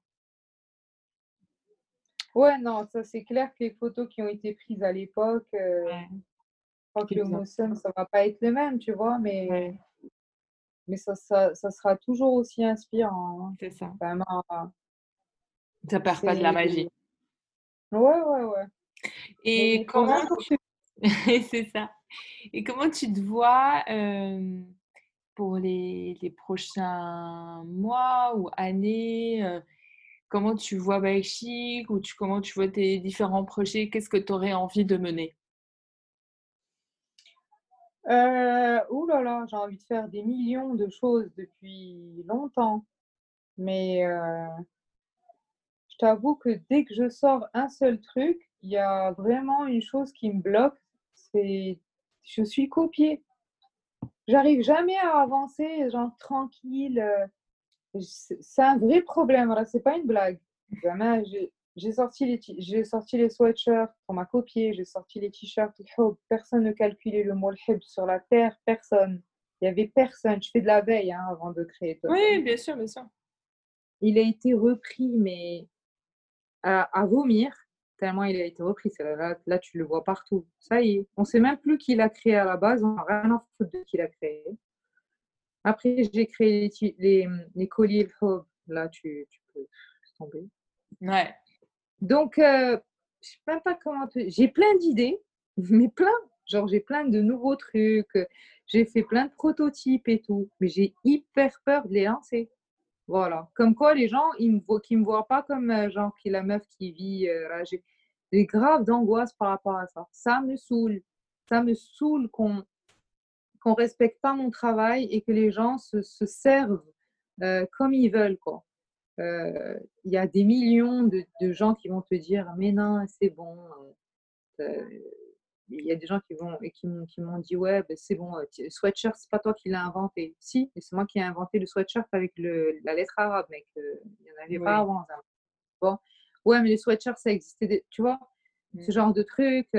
Ouais, non, ça c'est clair que les photos qui ont été prises à l'époque, euh, je crois que le Mossum, ça va pas être le même, tu vois, mais, mais ça, ça, ça, sera toujours aussi inspirant. Hein. C'est ça. Vraiment, ça perd pas de la magie. Ouais, ouais, ouais. Et comment c'est ça. Et comment tu te vois pour les, les, prochains mois ou années Comment tu vois Baekchik ou tu, comment tu vois tes différents projets? Qu'est-ce que tu aurais envie de mener? Euh, Ouh là là, j'ai envie de faire des millions de choses depuis longtemps. Mais euh, je t'avoue que dès que je sors un seul truc, il y a vraiment une chose qui me bloque, c'est je suis copiée. J'arrive jamais à avancer, genre tranquille. Euh, c'est un vrai problème, voilà, c'est pas une blague. J'ai sorti les j'ai sorti les sweatshirts, on m'a copié, j'ai sorti les t-shirts, personne ne calculait le mot sur la terre, personne. Il y avait personne. Je fais de la veille hein, avant de créer. Oui, bien sûr, bien sûr. Il a été repris, mais à, vomir, tellement il a été repris. Là, là, tu le vois partout. Ça y est. On ne sait même plus qui l'a créé à la base. On n'a rien à foutre de qui l'a créé. Après, j'ai créé les, les, les colliers. Là, tu, tu peux tomber. Ouais. Donc, euh, je sais même pas comment. J'ai plein d'idées, mais plein. Genre, j'ai plein de nouveaux trucs. J'ai fait plein de prototypes et tout. Mais j'ai hyper peur de les lancer. Voilà. Comme quoi, les gens, ils me qui me voient pas comme euh, genre qui la meuf qui vit. Euh, j'ai des graves d'angoisse par rapport à ça. Ça me saoule. Ça me saoule qu'on qu'on respecte pas mon travail et que les gens se, se servent comme ils veulent. Quoi. Euh, il y a des millions de, de, gens qui vont te dire mais non, c'est bon. Euh, il y a des gens qui vont et qui m'ont dit ouais ben c'est bon le sweatshirt c'est pas toi qui l'as inventé si c'est moi qui ai inventé le sweatshirt avec le, la lettre arabe mec il n'y en avait pas avant bon ouais mais les sweatshirts ça existait tu vois ce mmh. genre de truc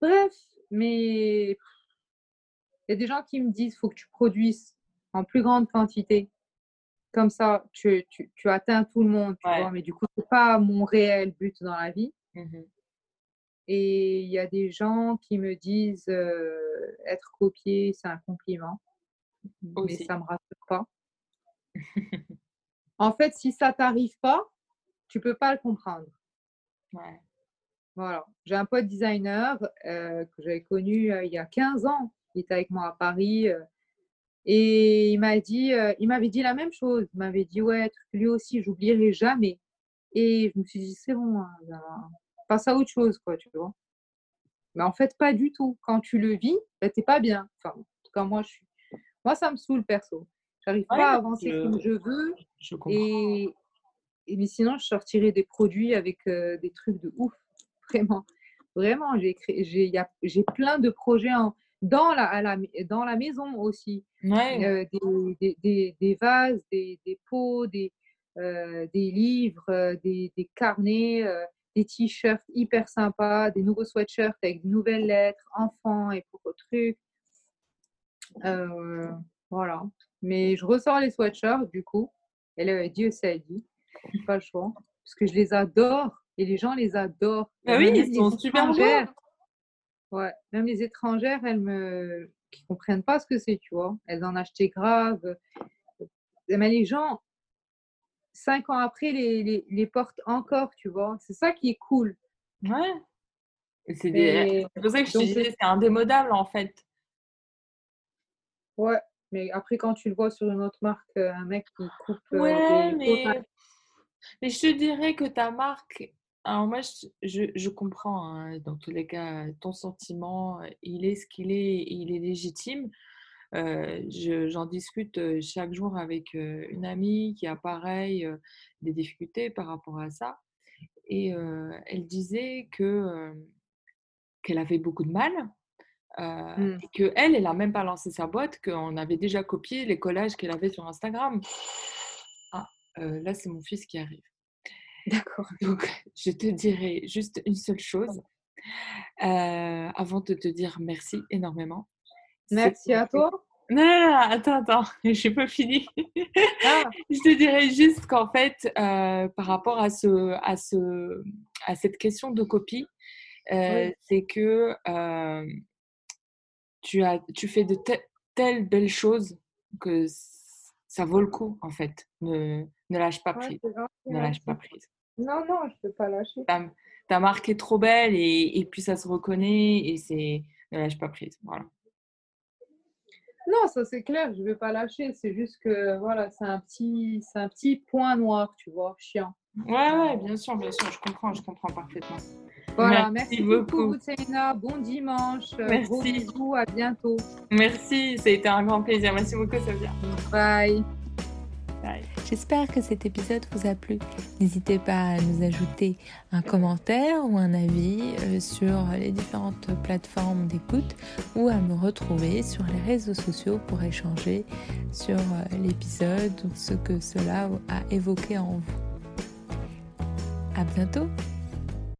bref mais il y a des gens qui me disent faut que tu produises en plus grande quantité comme ça tu, tu, tu atteins tout le monde tu vois mais du coup c'est pas mon réel but dans la vie mmh et il y a des gens qui me disent être copié, c'est un compliment. Mais ça ne me rassure pas. en fait, si ça t'arrive pas, tu peux pas le comprendre. Voilà. J'ai un pote designer que j'avais connu il y a 15 ans. Il était avec moi à Paris. Et il m'a dit, il m'avait dit la même chose. Il m'avait dit, ouais, lui aussi, j'oublierai jamais. Et je me suis dit, c'est bon, hein, passe à autre chose, quoi, tu vois. Mais en fait, pas du tout. Quand tu le vis, bah, t'es pas bien. Enfin, en tout cas, moi, je suis... moi ça me saoule perso. J'arrive pas à avancer comme je veux. Je et... et, mais sinon, je sortirais des produits avec euh, des trucs de ouf. Vraiment. Vraiment, j'ai j'ai, j'ai plein de projets en, dans, la, à la, dans la maison aussi. Euh, des, des, des, vases, des, des pots, des, euh, des livres, des, des carnets des t-shirts hyper sympas, des nouveaux sweatshirts avec de nouvelles lettres, enfants et pour trucs. Euh, voilà. Mais je ressors les sweatshirts du coup. Et là, Dieu sait dit. Pas le choix. Parce que je les adore et les gens les adorent. Ah oui, ils sont super beaux. Ouais, même les étrangères, elles me qui comprennent pas ce que c'est, tu vois. Elles en achetaient grave. Mais les gens, cinq ans après, les, les, les portent encore, tu vois. C'est ça qui est cool. Ouais. C'est pour ça que je te disais, c'est indémodable en fait. Ouais, mais après, quand tu le vois sur une autre marque, euh, un mec qui coupe. Euh, ouais, mais... mais je te dirais que ta marque. Alors, moi, je, je, comprends, hein, dans tous les cas, ton sentiment, il est ce qu'il est, il est légitime. Euh, j'en discute chaque jour avec une amie qui a pareil des difficultés par rapport à ça. Et elle disait que qu'elle avait beaucoup de mal. Euh, Et que elle, elle a même pas lancé sa boîte, qu'on avait déjà copié les collages qu'elle avait sur Instagram. Ah, là c'est mon fils qui arrive. D'accord. Donc je te dirai juste une seule chose avant de te dire merci énormément. Merci à toi. Non, non, non, attends, attends, je n'ai pas fini. Ah. je te dirais juste qu'en fait, euh, par rapport à, ce, à, ce, à cette question de copie, euh, c'est que euh, tu, as, tu fais de telles belles choses que ça vaut le coup, en fait. Ne, ne lâche pas prise. ne lâche pas prise. Non, non, je ne peux pas lâcher. Ta, ta marque est trop belle et, et puis ça se reconnaît et c'est ne lâche pas prise. Voilà. Non, ça c'est clair, je ne vais pas lâcher. C'est juste que voilà, c'est un petit, c'est un petit point noir, tu vois, chiant. Ouais, ouais, bien sûr, bien sûr, je comprends, je comprends parfaitement. Voilà, merci, beaucoup, Boutseina. Bon dimanche. Merci. Gros bisous, à bientôt. Merci, ça a été un grand plaisir. Merci beaucoup, Sophia. Bye. J'espère que cet épisode vous a plu. N'hésitez pas à nous ajouter un commentaire ou un avis euh, sur les différentes plateformes d'écoute ou à me retrouver sur les réseaux sociaux pour échanger sur euh, l'épisode ou ce que cela a évoqué en vous. À bientôt!